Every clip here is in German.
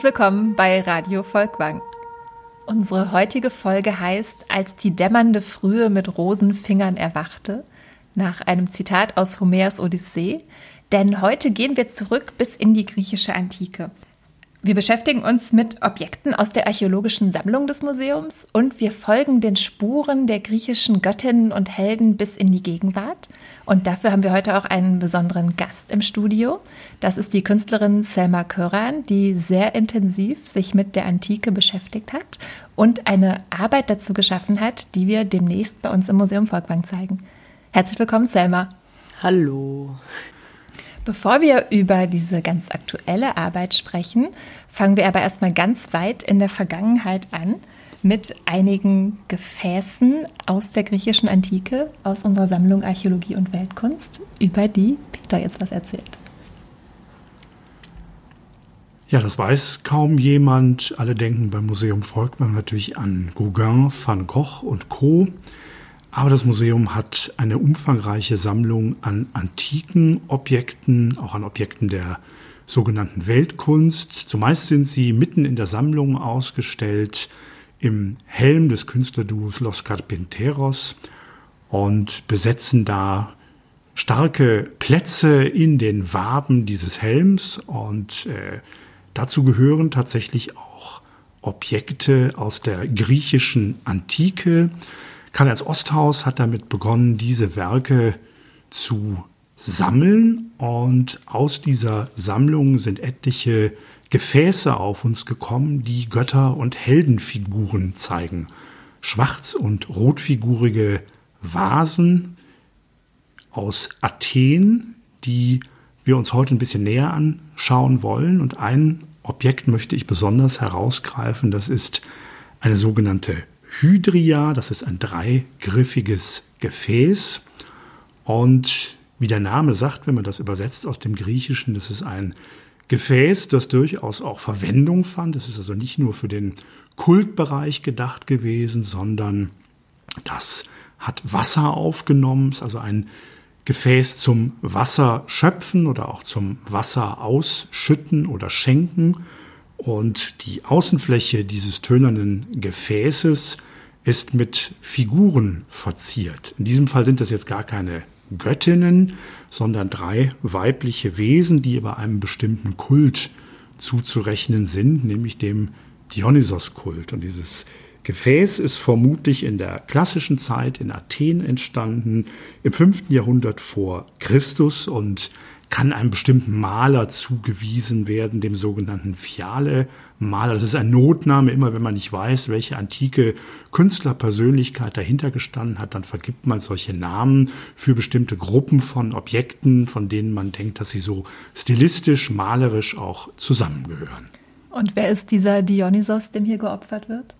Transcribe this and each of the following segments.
Herzlich willkommen bei Radio Volkwang. Unsere heutige Folge heißt Als die dämmernde Frühe mit Rosenfingern erwachte, nach einem Zitat aus Homers Odyssee, denn heute gehen wir zurück bis in die griechische Antike. Wir beschäftigen uns mit Objekten aus der archäologischen Sammlung des Museums und wir folgen den Spuren der griechischen Göttinnen und Helden bis in die Gegenwart. Und dafür haben wir heute auch einen besonderen Gast im Studio. Das ist die Künstlerin Selma Köran, die sehr intensiv sich mit der Antike beschäftigt hat und eine Arbeit dazu geschaffen hat, die wir demnächst bei uns im Museum Volkwang zeigen. Herzlich willkommen, Selma. Hallo. Bevor wir über diese ganz aktuelle Arbeit sprechen, fangen wir aber erstmal ganz weit in der Vergangenheit an mit einigen Gefäßen aus der griechischen Antike, aus unserer Sammlung Archäologie und Weltkunst, über die Peter jetzt was erzählt. Ja, das weiß kaum jemand. Alle denken beim Museum Volkwang natürlich an Gauguin, Van Gogh und Co. Aber das Museum hat eine umfangreiche Sammlung an antiken Objekten, auch an Objekten der sogenannten Weltkunst. Zumeist sind sie mitten in der Sammlung ausgestellt im Helm des Künstlerduos Los Carpinteros und besetzen da starke Plätze in den Waben dieses Helms. Und äh, dazu gehören tatsächlich auch Objekte aus der griechischen Antike, Karl Ernst Osthaus hat damit begonnen, diese Werke zu sammeln. Und aus dieser Sammlung sind etliche Gefäße auf uns gekommen, die Götter und Heldenfiguren zeigen. Schwarz- und rotfigurige Vasen aus Athen, die wir uns heute ein bisschen näher anschauen wollen. Und ein Objekt möchte ich besonders herausgreifen, das ist eine sogenannte Hydria, das ist ein dreigriffiges Gefäß. Und wie der Name sagt, wenn man das übersetzt aus dem Griechischen, das ist ein Gefäß, das durchaus auch Verwendung fand. Das ist also nicht nur für den Kultbereich gedacht gewesen, sondern das hat Wasser aufgenommen, ist also ein Gefäß zum Wasserschöpfen oder auch zum Wasser ausschütten oder schenken. Und die Außenfläche dieses tönernen Gefäßes ist mit Figuren verziert. In diesem Fall sind das jetzt gar keine Göttinnen, sondern drei weibliche Wesen, die bei einem bestimmten Kult zuzurechnen sind, nämlich dem Dionysos-Kult. Und dieses Gefäß ist vermutlich in der klassischen Zeit in Athen entstanden, im 5. Jahrhundert vor Christus und kann einem bestimmten Maler zugewiesen werden, dem sogenannten Fiale-Maler. Das ist ein Notname. Immer wenn man nicht weiß, welche antike Künstlerpersönlichkeit dahinter gestanden hat, dann vergibt man solche Namen für bestimmte Gruppen von Objekten, von denen man denkt, dass sie so stilistisch, malerisch auch zusammengehören. Und wer ist dieser Dionysos, dem hier geopfert wird?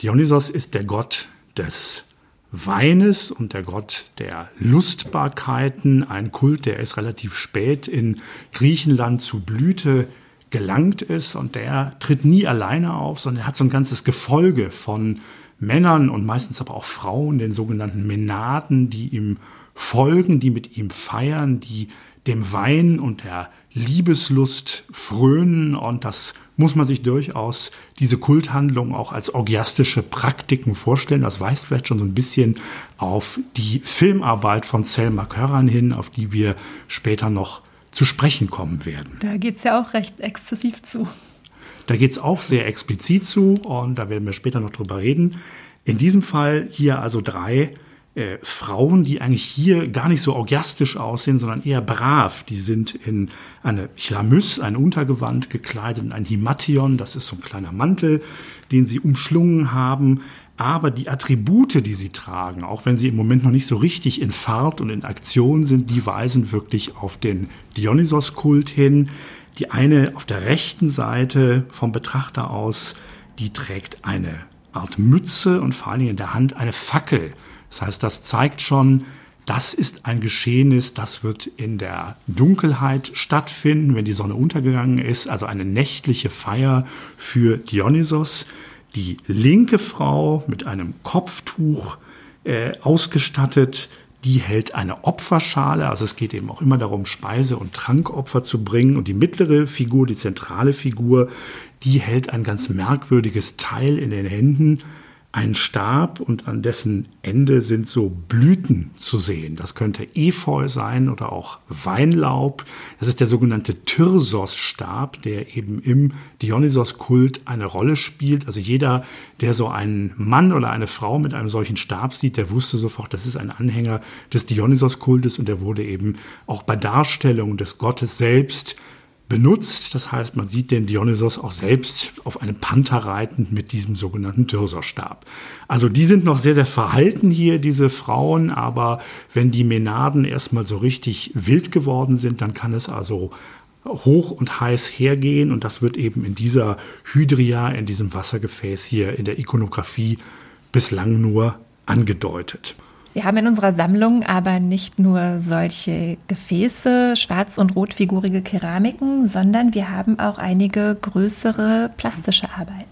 Dionysos ist der Gott des Weines und der Gott der Lustbarkeiten, ein Kult, der erst relativ spät in Griechenland zu Blüte gelangt ist und der tritt nie alleine auf, sondern er hat so ein ganzes Gefolge von Männern und meistens aber auch Frauen, den sogenannten Menaden, die ihm folgen, die mit ihm feiern, die dem Wein und der Liebeslust frönen und das muss man sich durchaus diese Kulthandlung auch als orgiastische Praktiken vorstellen. Das weist vielleicht schon so ein bisschen auf die Filmarbeit von Selma Curran hin, auf die wir später noch zu sprechen kommen werden. Da geht es ja auch recht exzessiv zu. Da geht es auch sehr explizit zu und da werden wir später noch drüber reden. In diesem Fall hier also drei äh, Frauen, die eigentlich hier gar nicht so orgiastisch aussehen, sondern eher brav. Die sind in eine Chlamys, ein Untergewand gekleidet, in ein Himation, das ist so ein kleiner Mantel, den sie umschlungen haben. Aber die Attribute, die sie tragen, auch wenn sie im Moment noch nicht so richtig in Fahrt und in Aktion sind, die weisen wirklich auf den Dionysos-Kult hin. Die eine auf der rechten Seite vom Betrachter aus, die trägt eine Art Mütze und vor allen Dingen in der Hand eine Fackel. Das heißt, das zeigt schon, das ist ein Geschehnis, das wird in der Dunkelheit stattfinden, wenn die Sonne untergegangen ist, also eine nächtliche Feier für Dionysos. Die linke Frau mit einem Kopftuch äh, ausgestattet die hält eine Opferschale, also es geht eben auch immer darum, Speise- und Trankopfer zu bringen. Und die mittlere Figur, die zentrale Figur, die hält ein ganz merkwürdiges Teil in den Händen, ein Stab und an dessen Ende sind so Blüten zu sehen. Das könnte Efeu sein oder auch Weinlaub. Das ist der sogenannte Tyrsos-Stab, der eben im Dionysos-Kult eine Rolle spielt. Also jeder, der so einen Mann oder eine Frau mit einem solchen Stab sieht, der wusste sofort, das ist ein Anhänger des Dionysos-Kultes und der wurde eben auch bei Darstellung des Gottes selbst benutzt. Das heißt, man sieht den Dionysos auch selbst auf einem Panther reitend mit diesem sogenannten Tyrsorstab. Also die sind noch sehr, sehr verhalten hier, diese Frauen, aber wenn die Menaden erstmal so richtig wild geworden sind, dann kann es also hoch und heiß hergehen und das wird eben in dieser Hydria, in diesem Wassergefäß hier in der Ikonografie bislang nur angedeutet. Wir haben in unserer Sammlung aber nicht nur solche Gefäße, schwarz- und rotfigurige Keramiken, sondern wir haben auch einige größere plastische Arbeiten.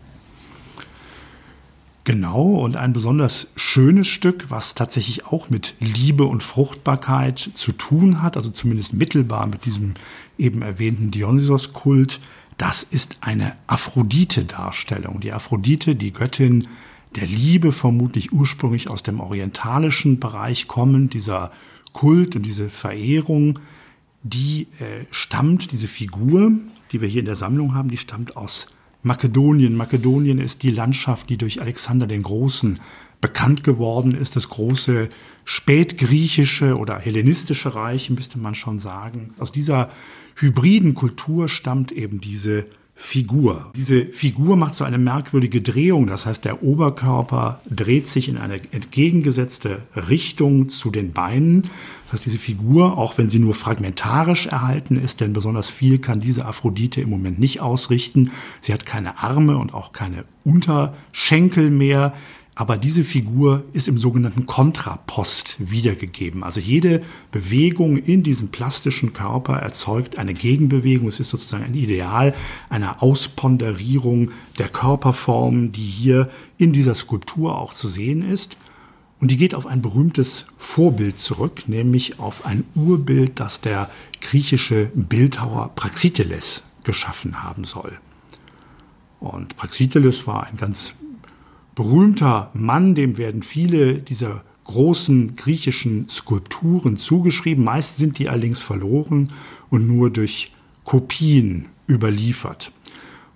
Genau, und ein besonders schönes Stück, was tatsächlich auch mit Liebe und Fruchtbarkeit zu tun hat, also zumindest mittelbar mit diesem eben erwähnten Dionysos-Kult, das ist eine Aphrodite-Darstellung. Die Aphrodite, die Göttin der Liebe vermutlich ursprünglich aus dem orientalischen Bereich kommend, dieser Kult und diese Verehrung, die äh, stammt, diese Figur, die wir hier in der Sammlung haben, die stammt aus Makedonien. Makedonien ist die Landschaft, die durch Alexander den Großen bekannt geworden ist, das große spätgriechische oder hellenistische Reich, müsste man schon sagen. Aus dieser hybriden Kultur stammt eben diese Figur. Diese Figur macht so eine merkwürdige Drehung, das heißt der Oberkörper dreht sich in eine entgegengesetzte Richtung zu den Beinen. Das heißt, diese Figur, auch wenn sie nur fragmentarisch erhalten ist, denn besonders viel kann diese Aphrodite im Moment nicht ausrichten. Sie hat keine Arme und auch keine Unterschenkel mehr. Aber diese Figur ist im sogenannten Kontrapost wiedergegeben. Also jede Bewegung in diesem plastischen Körper erzeugt eine Gegenbewegung. Es ist sozusagen ein Ideal einer Ausponderierung der Körperform, die hier in dieser Skulptur auch zu sehen ist. Und die geht auf ein berühmtes Vorbild zurück, nämlich auf ein Urbild, das der griechische Bildhauer Praxiteles geschaffen haben soll. Und Praxiteles war ein ganz berühmter Mann, dem werden viele dieser großen griechischen Skulpturen zugeschrieben. Meist sind die allerdings verloren und nur durch Kopien überliefert.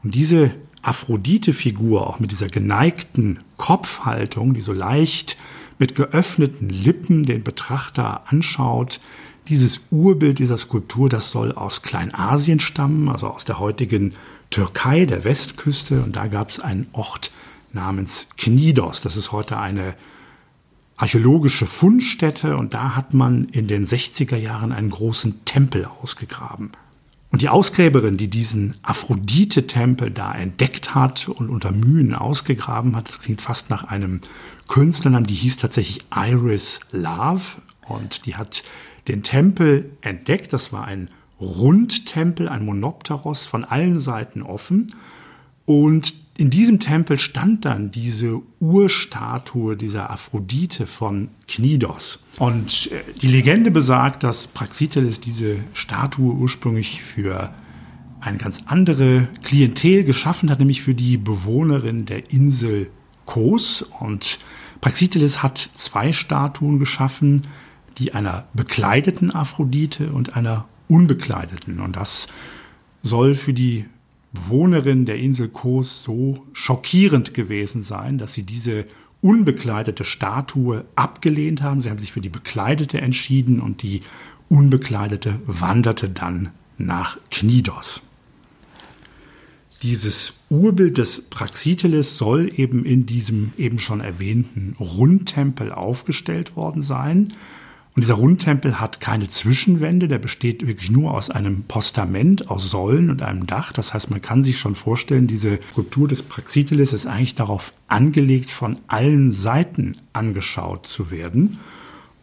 Und diese Aphrodite-Figur, auch mit dieser geneigten Kopfhaltung, die so leicht mit geöffneten Lippen den Betrachter anschaut, dieses Urbild dieser Skulptur, das soll aus Kleinasien stammen, also aus der heutigen Türkei, der Westküste. Und da gab es einen Ort namens Knidos. Das ist heute eine archäologische Fundstätte und da hat man in den 60er Jahren einen großen Tempel ausgegraben. Und die Ausgräberin, die diesen Aphrodite-Tempel da entdeckt hat und unter Mühen ausgegraben hat, das klingt fast nach einem Künstlernamen, die hieß tatsächlich Iris Love und die hat den Tempel entdeckt. Das war ein Rundtempel, ein Monopteros, von allen Seiten offen. Und in diesem Tempel stand dann diese Urstatue dieser Aphrodite von Knidos. Und äh, die Legende besagt, dass Praxiteles diese Statue ursprünglich für eine ganz andere Klientel geschaffen hat, nämlich für die Bewohnerin der Insel Kos. Und Praxiteles hat zwei Statuen geschaffen, die einer bekleideten Aphrodite und einer unbekleideten. Und das soll für die Bewohnerin der Insel Kos so schockierend gewesen sein, dass sie diese unbekleidete Statue abgelehnt haben. Sie haben sich für die bekleidete entschieden und die unbekleidete wanderte dann nach Knidos. Dieses Urbild des Praxiteles soll eben in diesem eben schon erwähnten Rundtempel aufgestellt worden sein. Und dieser Rundtempel hat keine Zwischenwände, der besteht wirklich nur aus einem Postament, aus Säulen und einem Dach. Das heißt, man kann sich schon vorstellen, diese Skulptur des Praxiteles ist eigentlich darauf angelegt, von allen Seiten angeschaut zu werden.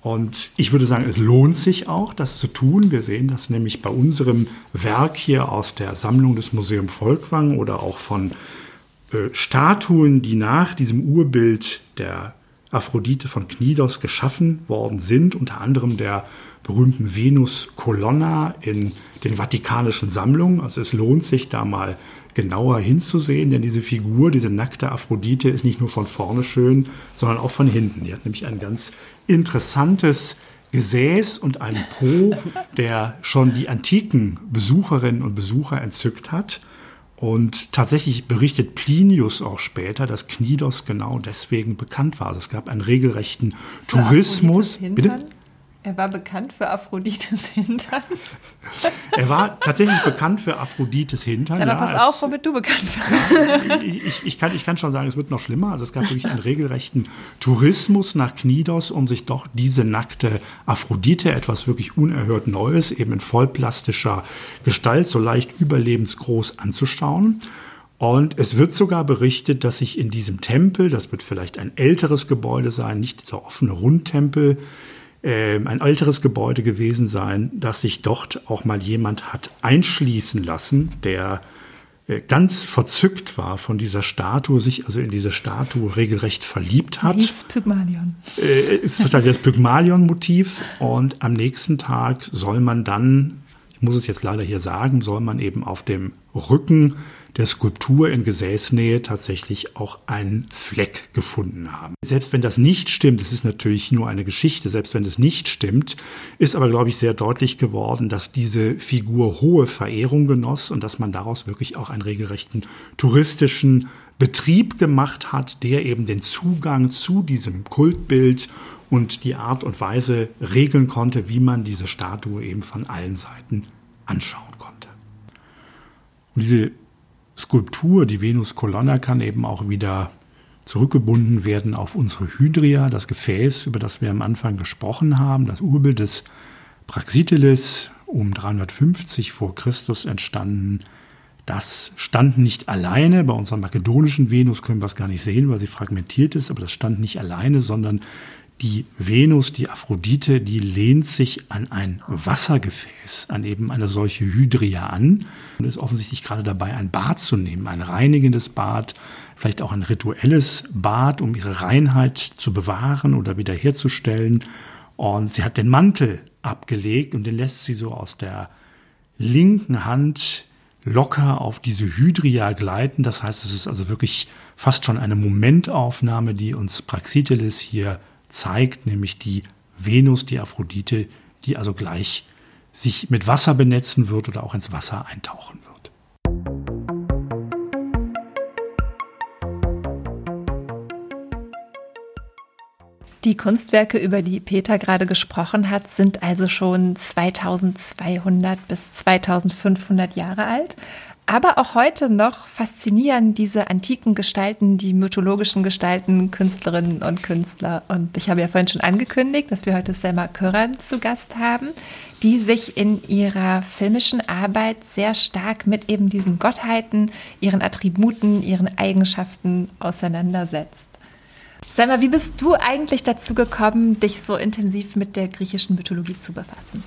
Und ich würde sagen, es lohnt sich auch, das zu tun. Wir sehen das nämlich bei unserem Werk hier aus der Sammlung des Museum Volkwang oder auch von äh, Statuen, die nach diesem Urbild der Aphrodite von Knidos geschaffen worden sind, unter anderem der berühmten Venus Colonna in den Vatikanischen Sammlungen. Also es lohnt sich da mal genauer hinzusehen, denn diese Figur, diese nackte Aphrodite ist nicht nur von vorne schön, sondern auch von hinten. Die hat nämlich ein ganz interessantes Gesäß und einen Po, der schon die antiken Besucherinnen und Besucher entzückt hat. Und tatsächlich berichtet Plinius auch später, dass Knidos genau deswegen bekannt war. Also es gab einen regelrechten Tourismus. Bitte? Er war bekannt für Aphrodites Hintern. er war tatsächlich bekannt für Aphrodites Hintern. Aber ja, pass auf, womit du bekannt warst. ich, ich, kann, ich kann schon sagen, es wird noch schlimmer. Also es gab wirklich einen regelrechten Tourismus nach Knidos, um sich doch diese nackte Aphrodite, etwas wirklich unerhört Neues, eben in vollplastischer Gestalt, so leicht überlebensgroß anzuschauen. Und es wird sogar berichtet, dass sich in diesem Tempel, das wird vielleicht ein älteres Gebäude sein, nicht dieser offene Rundtempel, ein älteres Gebäude gewesen sein, dass sich dort auch mal jemand hat einschließen lassen, der äh, ganz verzückt war von dieser Statue, sich also in diese Statue regelrecht verliebt hat. Hieß Pygmalion. Äh, ist also das Pygmalion-Motiv und am nächsten Tag soll man dann, ich muss es jetzt leider hier sagen, soll man eben auf dem Rücken der Skulptur in Gesäßnähe tatsächlich auch einen Fleck gefunden haben. Selbst wenn das nicht stimmt, es ist natürlich nur eine Geschichte, selbst wenn es nicht stimmt, ist aber, glaube ich, sehr deutlich geworden, dass diese Figur hohe Verehrung genoss und dass man daraus wirklich auch einen regelrechten touristischen Betrieb gemacht hat, der eben den Zugang zu diesem Kultbild und die Art und Weise regeln konnte, wie man diese Statue eben von allen Seiten anschauen konnte. Und diese Skulptur, die Venus Colonna, kann eben auch wieder zurückgebunden werden auf unsere Hydria, das Gefäß, über das wir am Anfang gesprochen haben, das Urbild des Praxiteles, um 350 vor Christus entstanden. Das stand nicht alleine. Bei unserer makedonischen Venus können wir es gar nicht sehen, weil sie fragmentiert ist, aber das stand nicht alleine, sondern die Venus, die Aphrodite, die lehnt sich an ein Wassergefäß, an eben eine solche Hydria an und ist offensichtlich gerade dabei, ein Bad zu nehmen, ein reinigendes Bad, vielleicht auch ein rituelles Bad, um ihre Reinheit zu bewahren oder wiederherzustellen. Und sie hat den Mantel abgelegt und den lässt sie so aus der linken Hand locker auf diese Hydria gleiten. Das heißt, es ist also wirklich fast schon eine Momentaufnahme, die uns Praxiteles hier zeigt, nämlich die Venus, die Aphrodite, die also gleich sich mit Wasser benetzen wird oder auch ins Wasser eintauchen wird. Die Kunstwerke, über die Peter gerade gesprochen hat, sind also schon 2200 bis 2500 Jahre alt. Aber auch heute noch faszinieren diese antiken Gestalten, die mythologischen Gestalten, Künstlerinnen und Künstler. Und ich habe ja vorhin schon angekündigt, dass wir heute Selma Körran zu Gast haben, die sich in ihrer filmischen Arbeit sehr stark mit eben diesen Gottheiten, ihren Attributen, ihren Eigenschaften auseinandersetzt. Selma, wie bist du eigentlich dazu gekommen, dich so intensiv mit der griechischen Mythologie zu befassen?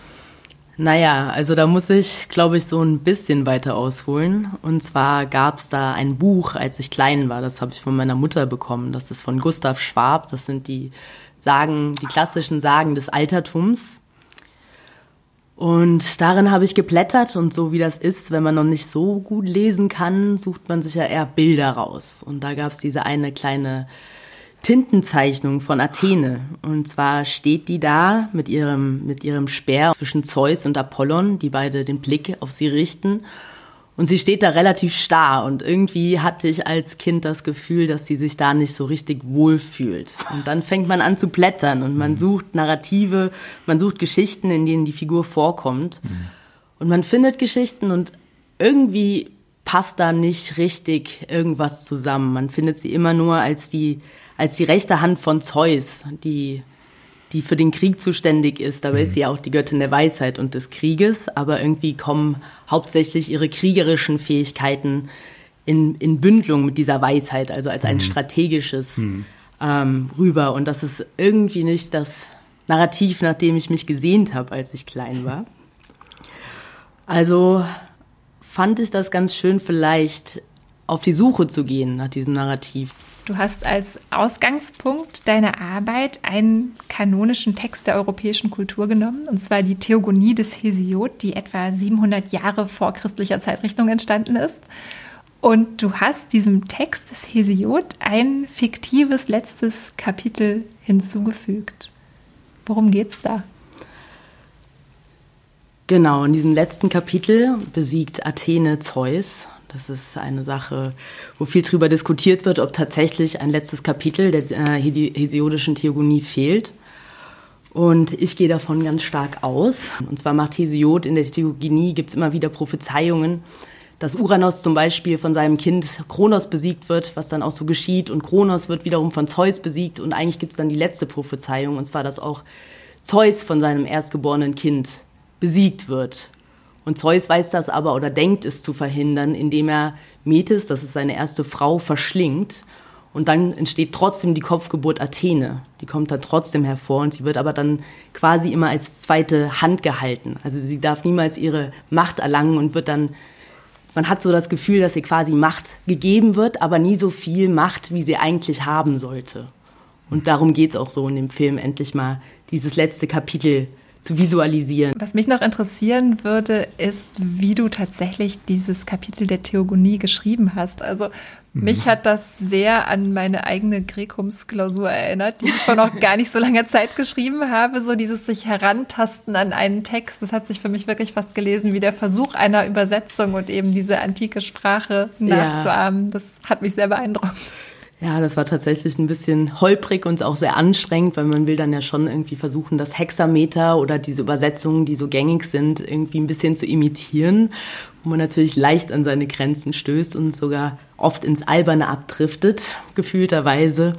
Naja, also da muss ich, glaube ich, so ein bisschen weiter ausholen. Und zwar gab es da ein Buch, als ich klein war, das habe ich von meiner Mutter bekommen. Das ist von Gustav Schwab. Das sind die Sagen, die klassischen Sagen des Altertums. Und darin habe ich geblättert und so wie das ist, wenn man noch nicht so gut lesen kann, sucht man sich ja eher Bilder raus. Und da gab es diese eine kleine Tintenzeichnung von Athene. Und zwar steht die da mit ihrem, mit ihrem Speer zwischen Zeus und Apollon, die beide den Blick auf sie richten. Und sie steht da relativ starr und irgendwie hatte ich als Kind das Gefühl, dass sie sich da nicht so richtig wohl fühlt. Und dann fängt man an zu blättern und man sucht Narrative, man sucht Geschichten, in denen die Figur vorkommt. Und man findet Geschichten und irgendwie passt da nicht richtig irgendwas zusammen. Man findet sie immer nur als die als die rechte Hand von Zeus, die, die für den Krieg zuständig ist. Dabei mhm. ist sie auch die Göttin der Weisheit und des Krieges, aber irgendwie kommen hauptsächlich ihre kriegerischen Fähigkeiten in, in Bündelung mit dieser Weisheit, also als ein mhm. strategisches mhm. Ähm, rüber. Und das ist irgendwie nicht das Narrativ, nach dem ich mich gesehnt habe, als ich klein war. Also fand ich das ganz schön, vielleicht auf die Suche zu gehen nach diesem Narrativ. Du hast als Ausgangspunkt deiner Arbeit einen kanonischen Text der europäischen Kultur genommen, und zwar die Theogonie des Hesiod, die etwa 700 Jahre vor christlicher Zeitrichtung entstanden ist. Und du hast diesem Text des Hesiod ein fiktives letztes Kapitel hinzugefügt. Worum geht's da? Genau, in diesem letzten Kapitel besiegt Athene Zeus. Das ist eine Sache, wo viel darüber diskutiert wird, ob tatsächlich ein letztes Kapitel der äh, hesiodischen Theogonie fehlt. Und ich gehe davon ganz stark aus. Und zwar macht Hesiod in der Theogonie, gibt es immer wieder Prophezeiungen, dass Uranus zum Beispiel von seinem Kind Kronos besiegt wird, was dann auch so geschieht. Und Kronos wird wiederum von Zeus besiegt. Und eigentlich gibt es dann die letzte Prophezeiung, und zwar, dass auch Zeus von seinem erstgeborenen Kind besiegt wird. Und Zeus weiß das aber oder denkt es zu verhindern, indem er Metis, das ist seine erste Frau, verschlingt. Und dann entsteht trotzdem die Kopfgeburt Athene. Die kommt dann trotzdem hervor und sie wird aber dann quasi immer als zweite Hand gehalten. Also sie darf niemals ihre Macht erlangen und wird dann man hat so das Gefühl, dass ihr quasi Macht gegeben wird, aber nie so viel Macht, wie sie eigentlich haben sollte. Und darum geht es auch so in dem Film, endlich mal dieses letzte Kapitel zu visualisieren. Was mich noch interessieren würde, ist, wie du tatsächlich dieses Kapitel der Theogonie geschrieben hast. Also mhm. mich hat das sehr an meine eigene Grekums-Klausur erinnert, die ich vor noch gar nicht so langer Zeit geschrieben habe. So dieses sich herantasten an einen Text, das hat sich für mich wirklich fast gelesen wie der Versuch einer Übersetzung und eben diese antike Sprache nachzuahmen. Ja. Das hat mich sehr beeindruckt. Ja, das war tatsächlich ein bisschen holprig und auch sehr anstrengend, weil man will dann ja schon irgendwie versuchen, das Hexameter oder diese Übersetzungen, die so gängig sind, irgendwie ein bisschen zu imitieren, wo man natürlich leicht an seine Grenzen stößt und sogar oft ins Alberne abdriftet, gefühlterweise.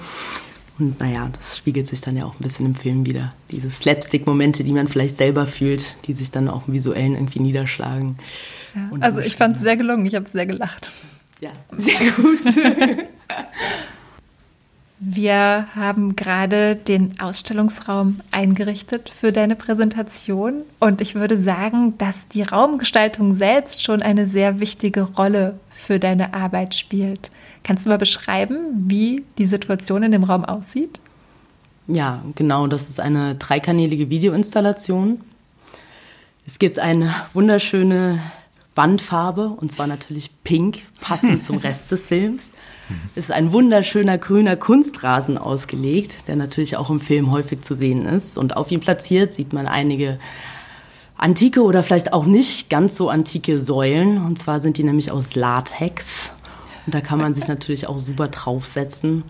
Und naja, das spiegelt sich dann ja auch ein bisschen im Film wieder. Diese Slapstick-Momente, die man vielleicht selber fühlt, die sich dann auch im Visuellen irgendwie niederschlagen. Ja, also ich fand es sehr gelungen, ich habe sehr gelacht. Ja, sehr gut. Wir haben gerade den Ausstellungsraum eingerichtet für deine Präsentation und ich würde sagen, dass die Raumgestaltung selbst schon eine sehr wichtige Rolle für deine Arbeit spielt. Kannst du mal beschreiben, wie die Situation in dem Raum aussieht? Ja, genau, das ist eine dreikanälige Videoinstallation. Es gibt eine wunderschöne Wandfarbe und zwar natürlich pink, passend zum Rest des Films. Es ist ein wunderschöner grüner Kunstrasen ausgelegt, der natürlich auch im Film häufig zu sehen ist. Und auf ihm platziert sieht man einige antike oder vielleicht auch nicht ganz so antike Säulen. Und zwar sind die nämlich aus Latex. Und da kann man sich natürlich auch super draufsetzen.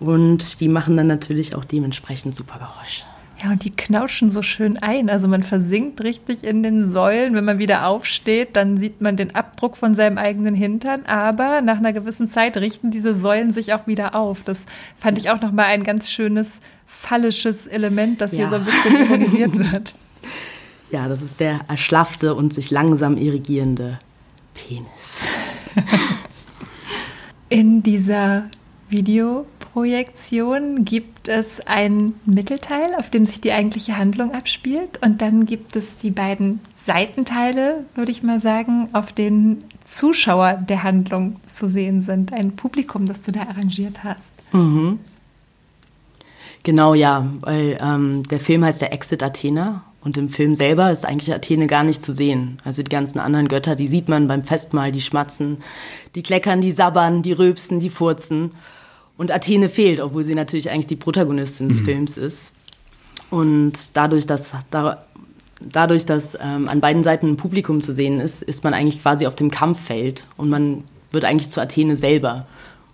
Und die machen dann natürlich auch dementsprechend super Geräusche. Ja, und die knauschen so schön ein. Also man versinkt richtig in den Säulen. Wenn man wieder aufsteht, dann sieht man den Abdruck von seinem eigenen Hintern. Aber nach einer gewissen Zeit richten diese Säulen sich auch wieder auf. Das fand ich auch nochmal ein ganz schönes phallisches Element, das ja. hier so ein bisschen symbolisiert wird. Ja, das ist der erschlaffte und sich langsam irrigierende Penis. In dieser Videoprojektion gibt es einen Mittelteil, auf dem sich die eigentliche Handlung abspielt. Und dann gibt es die beiden Seitenteile, würde ich mal sagen, auf denen Zuschauer der Handlung zu sehen sind. Ein Publikum, das du da arrangiert hast. Mhm. Genau, ja, weil ähm, der Film heißt der Exit Athena und im Film selber ist eigentlich Athene gar nicht zu sehen. Also die ganzen anderen Götter, die sieht man beim Festmahl, die schmatzen, die kleckern, die sabbern, die rülpsen, die furzen. Und Athene fehlt, obwohl sie natürlich eigentlich die Protagonistin des mhm. Films ist. Und dadurch, dass, da, dadurch, dass ähm, an beiden Seiten ein Publikum zu sehen ist, ist man eigentlich quasi auf dem Kampffeld und man wird eigentlich zu Athene selber.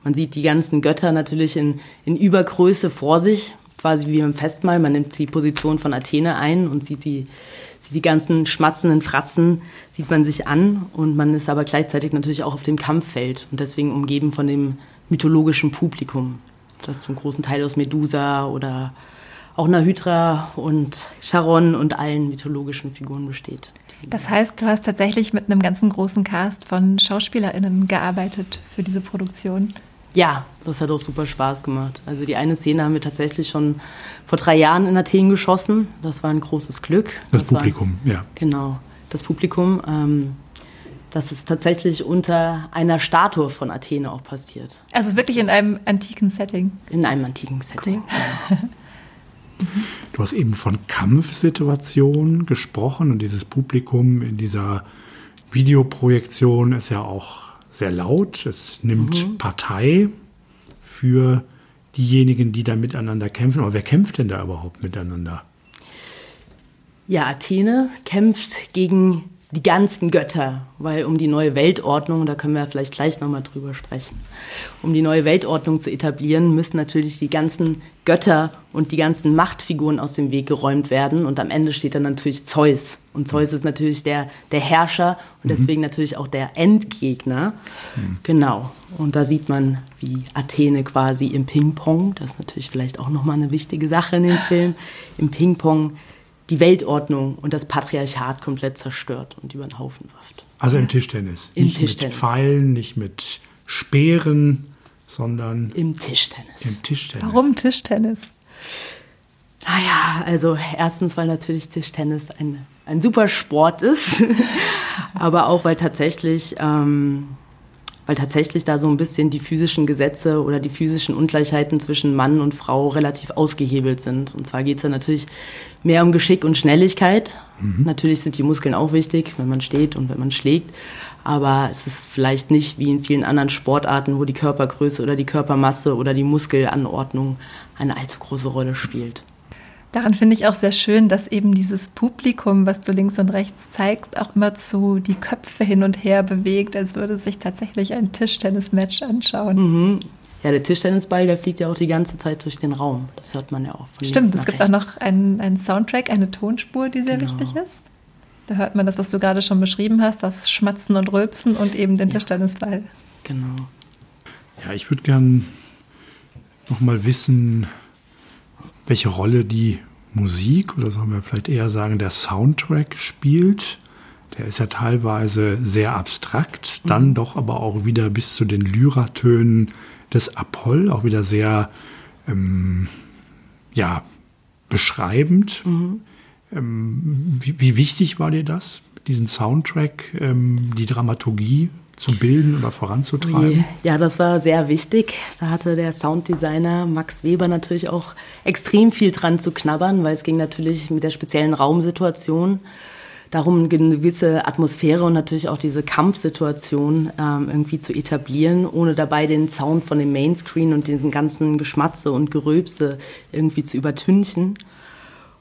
Man sieht die ganzen Götter natürlich in, in Übergröße vor sich, quasi wie beim Festmahl. Man nimmt die Position von Athene ein und sieht die, sieht die ganzen schmatzenden Fratzen, sieht man sich an und man ist aber gleichzeitig natürlich auch auf dem Kampffeld und deswegen umgeben von dem mythologischen Publikum, das zum großen Teil aus Medusa oder auch einer Hydra und Charon und allen mythologischen Figuren besteht. Das heißt, du hast tatsächlich mit einem ganzen großen Cast von SchauspielerInnen gearbeitet für diese Produktion. Ja, das hat auch super Spaß gemacht. Also die eine Szene haben wir tatsächlich schon vor drei Jahren in Athen geschossen. Das war ein großes Glück. Das, das Publikum, war, ja. Genau, das Publikum. Ähm, dass es tatsächlich unter einer Statue von Athene auch passiert. Also wirklich in einem antiken Setting. In einem antiken Setting. Cool. Du hast eben von Kampfsituationen gesprochen und dieses Publikum in dieser Videoprojektion ist ja auch sehr laut. Es nimmt mhm. Partei für diejenigen, die da miteinander kämpfen. Aber wer kämpft denn da überhaupt miteinander? Ja, Athene kämpft gegen die ganzen Götter, weil um die neue Weltordnung, da können wir vielleicht gleich nochmal drüber sprechen, um die neue Weltordnung zu etablieren, müssen natürlich die ganzen Götter und die ganzen Machtfiguren aus dem Weg geräumt werden. Und am Ende steht dann natürlich Zeus. Und Zeus ist natürlich der, der Herrscher und mhm. deswegen natürlich auch der Endgegner. Mhm. Genau. Und da sieht man, wie Athene quasi im Ping-Pong, das ist natürlich vielleicht auch nochmal eine wichtige Sache in dem Film, im Ping-Pong die Weltordnung und das Patriarchat komplett zerstört und über den Haufen wirft. Also im Tischtennis. Im nicht Tischtennis. mit Pfeilen, nicht mit Speeren, sondern im Tischtennis. Im Tischtennis. Warum Tischtennis? Naja, also erstens, weil natürlich Tischtennis ein, ein super Sport ist, aber auch weil tatsächlich ähm, weil tatsächlich da so ein bisschen die physischen Gesetze oder die physischen Ungleichheiten zwischen Mann und Frau relativ ausgehebelt sind. Und zwar geht es da natürlich mehr um Geschick und Schnelligkeit. Mhm. Natürlich sind die Muskeln auch wichtig, wenn man steht und wenn man schlägt. Aber es ist vielleicht nicht wie in vielen anderen Sportarten, wo die Körpergröße oder die Körpermasse oder die Muskelanordnung eine allzu große Rolle spielt. Daran finde ich auch sehr schön, dass eben dieses Publikum, was du links und rechts zeigst, auch immer so die Köpfe hin und her bewegt, als würde sich tatsächlich ein Tischtennismatch anschauen. Mhm. Ja, der Tischtennisball, der fliegt ja auch die ganze Zeit durch den Raum. Das hört man ja auch. Von Stimmt, es gibt rechts. auch noch einen, einen Soundtrack, eine Tonspur, die sehr genau. wichtig ist. Da hört man das, was du gerade schon beschrieben hast, das Schmatzen und Rülpsen und eben den ja. Tischtennisball. Genau. Ja, ich würde gern noch mal wissen, welche Rolle die Musik oder sollen wir vielleicht eher sagen, der Soundtrack spielt. Der ist ja teilweise sehr abstrakt, dann mhm. doch aber auch wieder bis zu den Lyratönen des Apoll, auch wieder sehr ähm, ja, beschreibend. Mhm. Ähm, wie, wie, wichtig war dir das, diesen Soundtrack, ähm, die Dramaturgie zu bilden oder voranzutreiben? Ja, das war sehr wichtig. Da hatte der Sounddesigner Max Weber natürlich auch extrem viel dran zu knabbern, weil es ging natürlich mit der speziellen Raumsituation darum, eine gewisse Atmosphäre und natürlich auch diese Kampfsituation ähm, irgendwie zu etablieren, ohne dabei den Sound von dem Mainscreen und diesen ganzen Geschmatze und Geröbse irgendwie zu übertünchen.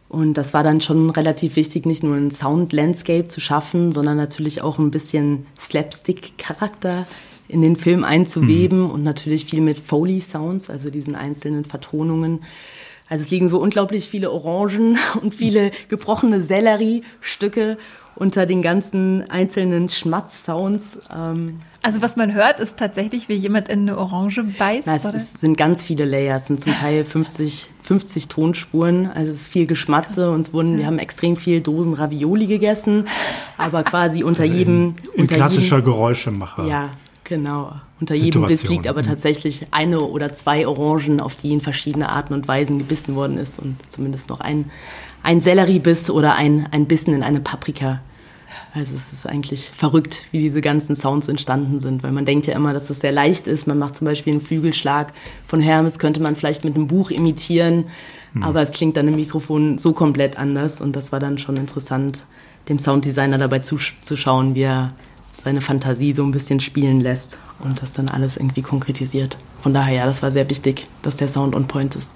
Und das war dann schon relativ wichtig, nicht nur ein Sound-Landscape zu schaffen, sondern natürlich auch ein bisschen Slapstick-Charakter in den Film einzuweben mhm. und natürlich viel mit Foley-Sounds, also diesen einzelnen Vertonungen. Also es liegen so unglaublich viele Orangen und viele gebrochene Sellerie-Stücke unter den ganzen einzelnen Schmatz-Sounds. Ähm, also was man hört, ist tatsächlich, wie jemand in eine Orange beißt? Na, es, es, sind ganz viele Layers, es sind zum Teil 50, 50 Tonspuren, also es ist viel Geschmatze und es wurden, wir haben extrem viel Dosen Ravioli gegessen, aber quasi unter also jedem... In, in klassischer jedem, Geräuschemacher. Ja, genau. Unter jedem Biss liegt aber tatsächlich eine oder zwei Orangen, auf die in verschiedene Arten und Weisen gebissen worden ist und zumindest noch ein, ein Selleriebiss oder ein, ein Bissen in eine Paprika also es ist eigentlich verrückt, wie diese ganzen Sounds entstanden sind, weil man denkt ja immer, dass es sehr leicht ist. Man macht zum Beispiel einen Flügelschlag von Hermes, könnte man vielleicht mit einem Buch imitieren, mhm. aber es klingt dann im Mikrofon so komplett anders und das war dann schon interessant, dem Sounddesigner dabei zuzuschauen, wie er seine Fantasie so ein bisschen spielen lässt und das dann alles irgendwie konkretisiert. Von daher, ja, das war sehr wichtig, dass der Sound on point ist.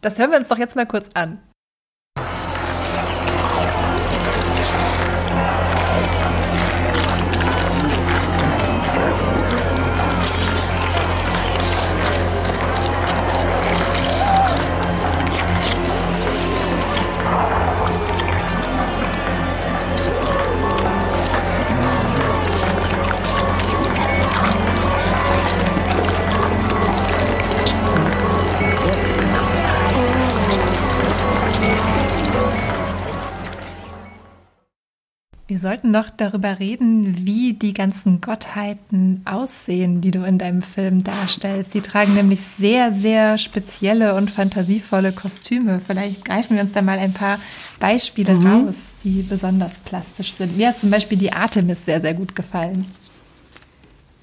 Das hören wir uns doch jetzt mal kurz an. Wir sollten noch darüber reden, wie die ganzen Gottheiten aussehen, die du in deinem Film darstellst. Die tragen nämlich sehr, sehr spezielle und fantasievolle Kostüme. Vielleicht greifen wir uns da mal ein paar Beispiele mhm. raus, die besonders plastisch sind. Mir hat zum Beispiel die Artemis sehr, sehr gut gefallen.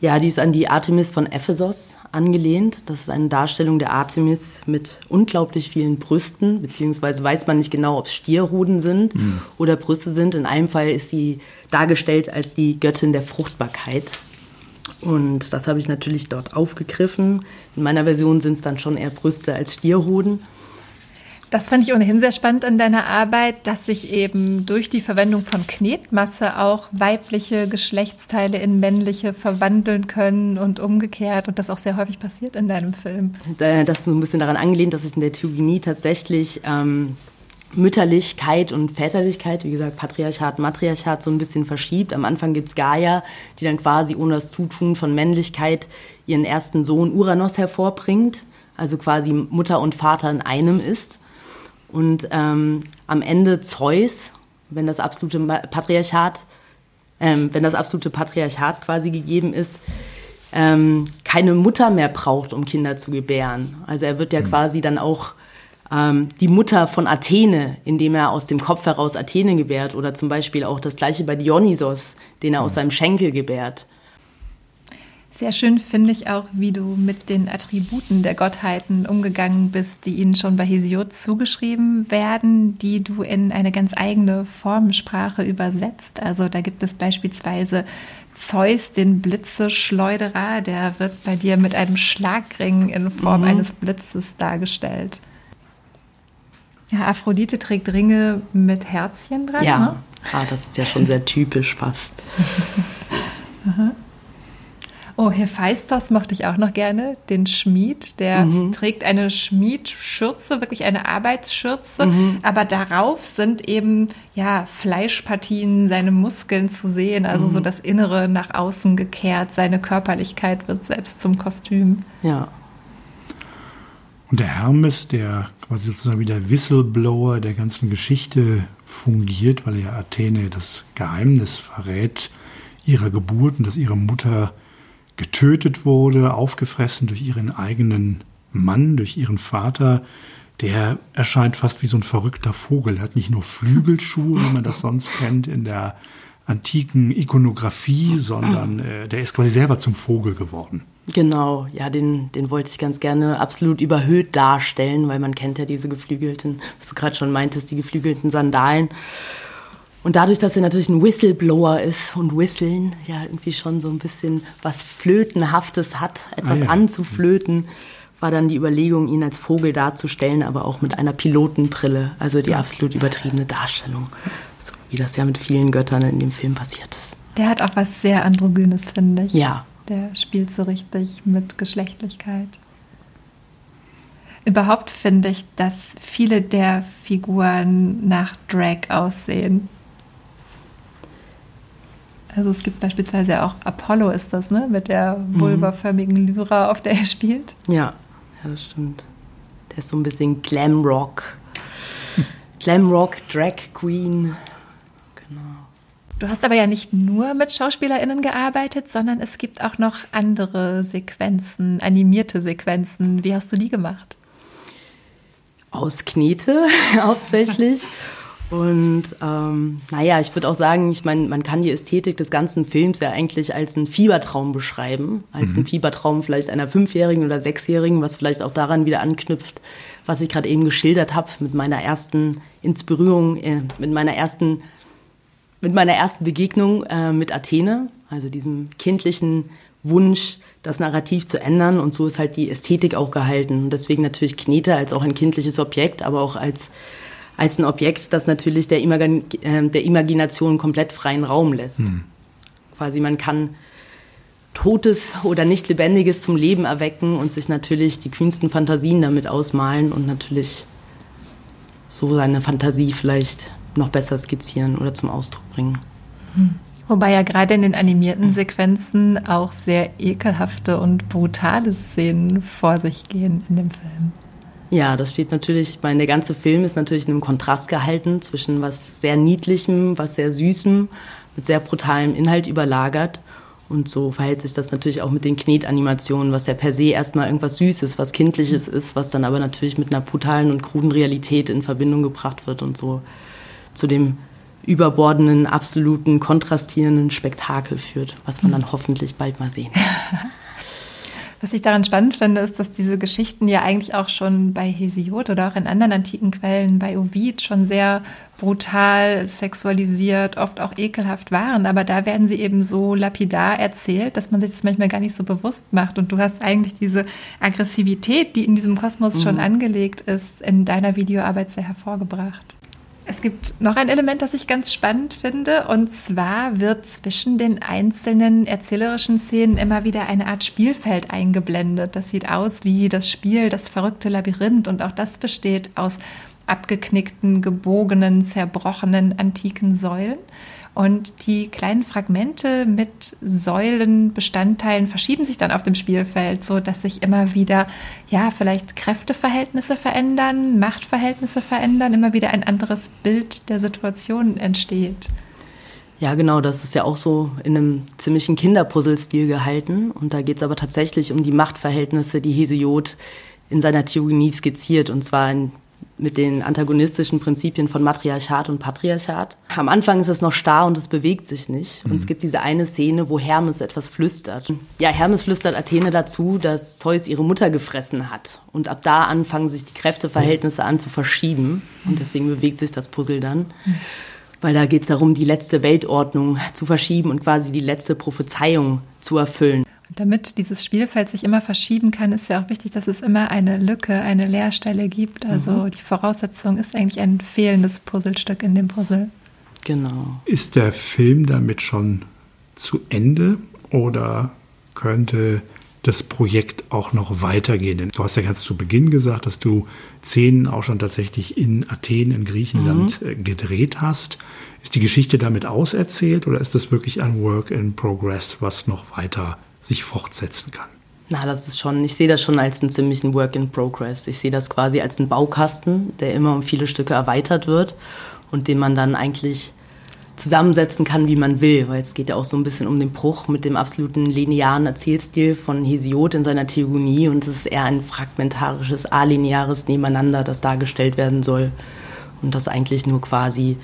Ja, die ist an die Artemis von Ephesos angelehnt. Das ist eine Darstellung der Artemis mit unglaublich vielen Brüsten, beziehungsweise weiß man nicht genau, ob es Stierhoden sind mhm. oder Brüste sind. In einem Fall ist sie dargestellt als die Göttin der Fruchtbarkeit. Und das habe ich natürlich dort aufgegriffen. In meiner Version sind es dann schon eher Brüste als Stierhoden. Das fand ich ohnehin sehr spannend an deiner Arbeit, dass sich eben durch die Verwendung von Knetmasse auch weibliche Geschlechtsteile in männliche verwandeln können und umgekehrt und das auch sehr häufig passiert in deinem Film. Das ist so ein bisschen daran angelehnt, dass ich in der Theogenie tatsächlich ähm, Mütterlichkeit und Väterlichkeit, wie gesagt, Patriarchat, Matriarchat so ein bisschen verschiebt. Am Anfang gibt es Gaia, die dann quasi ohne das Zutun von Männlichkeit ihren ersten Sohn Uranus hervorbringt, also quasi Mutter und Vater in einem ist. Und ähm, am Ende Zeus, wenn das absolute Patriarchat, ähm, wenn das absolute Patriarchat quasi gegeben ist, ähm, keine Mutter mehr braucht, um Kinder zu gebären. Also er wird ja mhm. quasi dann auch ähm, die Mutter von Athene, indem er aus dem Kopf heraus Athene gebärt. Oder zum Beispiel auch das gleiche bei Dionysos, den er aus hm. seinem Schenkel gebärt. Sehr schön finde ich auch, wie du mit den Attributen der Gottheiten umgegangen bist, die ihnen schon bei Hesiod zugeschrieben werden, die du in eine ganz eigene Formensprache übersetzt. Also da gibt es beispielsweise Zeus, den Blitzeschleuderer, der wird bei dir mit einem Schlagring in Form mhm. eines Blitzes dargestellt. Ja, Aphrodite trägt Ringe mit Herzchen dran. Ja, ne? ah, das ist ja schon sehr typisch fast. Oh, Hephaistos mochte ich auch noch gerne, den Schmied. Der mhm. trägt eine Schmiedschürze, wirklich eine Arbeitsschürze, mhm. aber darauf sind eben ja Fleischpartien, seine Muskeln zu sehen, also mhm. so das Innere nach außen gekehrt, seine Körperlichkeit wird selbst zum Kostüm. Ja. Und der Hermes, der quasi sozusagen wie der Whistleblower der ganzen Geschichte fungiert, weil er Athene das Geheimnis verrät ihrer Geburt und dass ihre Mutter getötet wurde, aufgefressen durch ihren eigenen Mann, durch ihren Vater, der erscheint fast wie so ein verrückter Vogel. Er hat nicht nur Flügelschuhe, wie man das sonst kennt in der antiken Ikonografie, sondern äh, der ist quasi selber zum Vogel geworden. Genau, ja, den, den wollte ich ganz gerne absolut überhöht darstellen, weil man kennt ja diese geflügelten, was du gerade schon meintest, die geflügelten Sandalen. Und dadurch, dass er natürlich ein Whistleblower ist und Whistlen ja irgendwie schon so ein bisschen was Flötenhaftes hat, etwas ah, ja. anzuflöten, war dann die Überlegung, ihn als Vogel darzustellen, aber auch mit einer Pilotenbrille. Also die absolut übertriebene Darstellung, so wie das ja mit vielen Göttern in dem Film passiert ist. Der hat auch was sehr Androgynes, finde ich. Ja. Der spielt so richtig mit Geschlechtlichkeit. Überhaupt finde ich, dass viele der Figuren nach Drag aussehen. Also es gibt beispielsweise auch Apollo ist das, ne? Mit der mhm. vulvaförmigen Lyra, auf der er spielt. Ja, ja, das stimmt. Der ist so ein bisschen Glamrock. Glamrock, Drag Queen. Genau. Du hast aber ja nicht nur mit SchauspielerInnen gearbeitet, sondern es gibt auch noch andere Sequenzen, animierte Sequenzen. Wie hast du die gemacht? Aus Knete hauptsächlich. Und ähm, naja, ich würde auch sagen, ich meine, man kann die Ästhetik des ganzen Films ja eigentlich als einen Fiebertraum beschreiben. Als mhm. einen Fiebertraum vielleicht einer Fünfjährigen oder Sechsjährigen, was vielleicht auch daran wieder anknüpft, was ich gerade eben geschildert habe mit meiner ersten Inspirierung, äh, mit meiner ersten, mit meiner ersten Begegnung äh, mit Athene, also diesem kindlichen Wunsch, das Narrativ zu ändern. Und so ist halt die Ästhetik auch gehalten. Und deswegen natürlich Knete als auch ein kindliches Objekt, aber auch als als ein Objekt, das natürlich der, Imagin äh, der Imagination komplett freien Raum lässt. Mhm. Quasi man kann Totes oder nicht Lebendiges zum Leben erwecken und sich natürlich die kühnsten Fantasien damit ausmalen und natürlich so seine Fantasie vielleicht noch besser skizzieren oder zum Ausdruck bringen. Mhm. Wobei ja gerade in den animierten Sequenzen auch sehr ekelhafte und brutale Szenen vor sich gehen in dem Film. Ja, das steht natürlich, ich meine, der ganze Film ist natürlich in einem Kontrast gehalten zwischen was sehr Niedlichem, was sehr Süßem, mit sehr brutalem Inhalt überlagert. Und so verhält sich das natürlich auch mit den Knetanimationen, was ja per se erstmal irgendwas Süßes, was Kindliches ist, was dann aber natürlich mit einer brutalen und kruden Realität in Verbindung gebracht wird und so zu dem überbordenden, absoluten, kontrastierenden Spektakel führt, was man dann hoffentlich bald mal sehen. Was ich daran spannend finde, ist, dass diese Geschichten ja eigentlich auch schon bei Hesiod oder auch in anderen antiken Quellen bei Ovid schon sehr brutal, sexualisiert, oft auch ekelhaft waren. Aber da werden sie eben so lapidar erzählt, dass man sich das manchmal gar nicht so bewusst macht. Und du hast eigentlich diese Aggressivität, die in diesem Kosmos mhm. schon angelegt ist, in deiner Videoarbeit sehr hervorgebracht. Es gibt noch ein Element, das ich ganz spannend finde, und zwar wird zwischen den einzelnen erzählerischen Szenen immer wieder eine Art Spielfeld eingeblendet. Das sieht aus wie das Spiel, das verrückte Labyrinth, und auch das besteht aus abgeknickten, gebogenen, zerbrochenen antiken Säulen. Und die kleinen Fragmente mit Säulenbestandteilen verschieben sich dann auf dem Spielfeld, so dass sich immer wieder, ja, vielleicht Kräfteverhältnisse verändern, Machtverhältnisse verändern, immer wieder ein anderes Bild der Situation entsteht. Ja, genau, das ist ja auch so in einem ziemlichen Kinderpuzzlestil gehalten. Und da geht es aber tatsächlich um die Machtverhältnisse, die Hesiod in seiner Theogonie skizziert. Und zwar in mit den antagonistischen Prinzipien von Matriarchat und Patriarchat. Am Anfang ist es noch starr und es bewegt sich nicht. Und mhm. es gibt diese eine Szene, wo Hermes etwas flüstert. Ja, Hermes flüstert Athene dazu, dass Zeus ihre Mutter gefressen hat. Und ab da anfangen sich die Kräfteverhältnisse an zu verschieben. Und deswegen bewegt sich das Puzzle dann. Weil da geht es darum, die letzte Weltordnung zu verschieben und quasi die letzte Prophezeiung zu erfüllen. Damit dieses Spielfeld sich immer verschieben kann, ist ja auch wichtig, dass es immer eine Lücke, eine Leerstelle gibt. Also mhm. die Voraussetzung ist eigentlich ein fehlendes Puzzlestück in dem Puzzle. Genau. Ist der Film damit schon zu Ende oder könnte das Projekt auch noch weitergehen? Du hast ja ganz zu Beginn gesagt, dass du Szenen auch schon tatsächlich in Athen, in Griechenland mhm. Äh, gedreht hast. Ist die Geschichte damit auserzählt oder ist das wirklich ein Work in Progress, was noch weiter sich fortsetzen kann. Na, das ist schon, ich sehe das schon als einen ziemlichen Work in Progress. Ich sehe das quasi als einen Baukasten, der immer um viele Stücke erweitert wird und den man dann eigentlich zusammensetzen kann, wie man will, weil es geht ja auch so ein bisschen um den Bruch mit dem absoluten linearen Erzählstil von Hesiod in seiner Theogonie und es ist eher ein fragmentarisches, alineares Nebeneinander, das dargestellt werden soll und das eigentlich nur quasi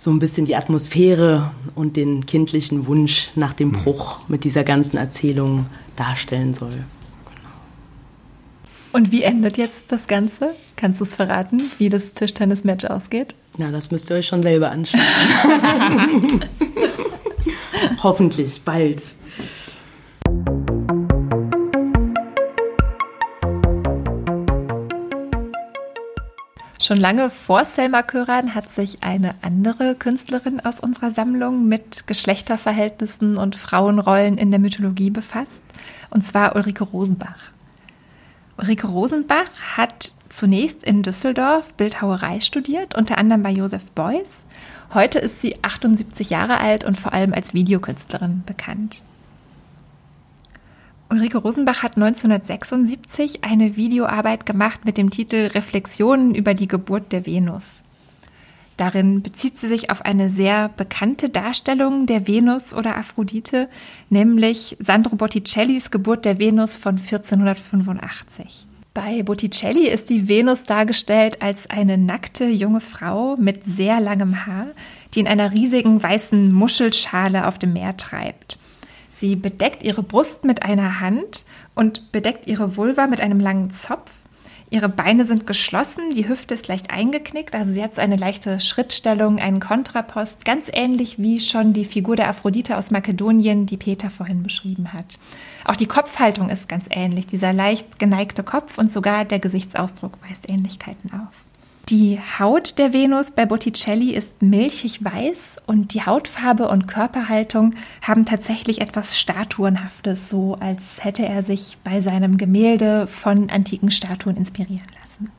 so ein bisschen die Atmosphäre und den kindlichen Wunsch nach dem hm. Bruch mit dieser ganzen Erzählung darstellen soll. Genau. Und wie endet jetzt das Ganze? Kannst du es verraten, wie das Tischtennis-Match ausgeht? Na, das müsst ihr euch schon selber anschauen. Hoffentlich bald. Schon lange vor Selma Köran hat sich eine andere Künstlerin aus unserer Sammlung mit Geschlechterverhältnissen und Frauenrollen in der Mythologie befasst, und zwar Ulrike Rosenbach. Ulrike Rosenbach hat zunächst in Düsseldorf Bildhauerei studiert, unter anderem bei Josef Beuys. Heute ist sie 78 Jahre alt und vor allem als Videokünstlerin bekannt. Ulrike Rosenbach hat 1976 eine Videoarbeit gemacht mit dem Titel Reflexionen über die Geburt der Venus. Darin bezieht sie sich auf eine sehr bekannte Darstellung der Venus oder Aphrodite, nämlich Sandro Botticellis Geburt der Venus von 1485. Bei Botticelli ist die Venus dargestellt als eine nackte junge Frau mit sehr langem Haar, die in einer riesigen weißen Muschelschale auf dem Meer treibt. Sie bedeckt ihre Brust mit einer Hand und bedeckt ihre Vulva mit einem langen Zopf. Ihre Beine sind geschlossen, die Hüfte ist leicht eingeknickt, also sie hat so eine leichte Schrittstellung, einen Kontrapost, ganz ähnlich wie schon die Figur der Aphrodite aus Makedonien, die Peter vorhin beschrieben hat. Auch die Kopfhaltung ist ganz ähnlich, dieser leicht geneigte Kopf und sogar der Gesichtsausdruck weist Ähnlichkeiten auf. Die Haut der Venus bei Botticelli ist milchig weiß und die Hautfarbe und Körperhaltung haben tatsächlich etwas Statuenhaftes, so als hätte er sich bei seinem Gemälde von antiken Statuen inspirieren lassen.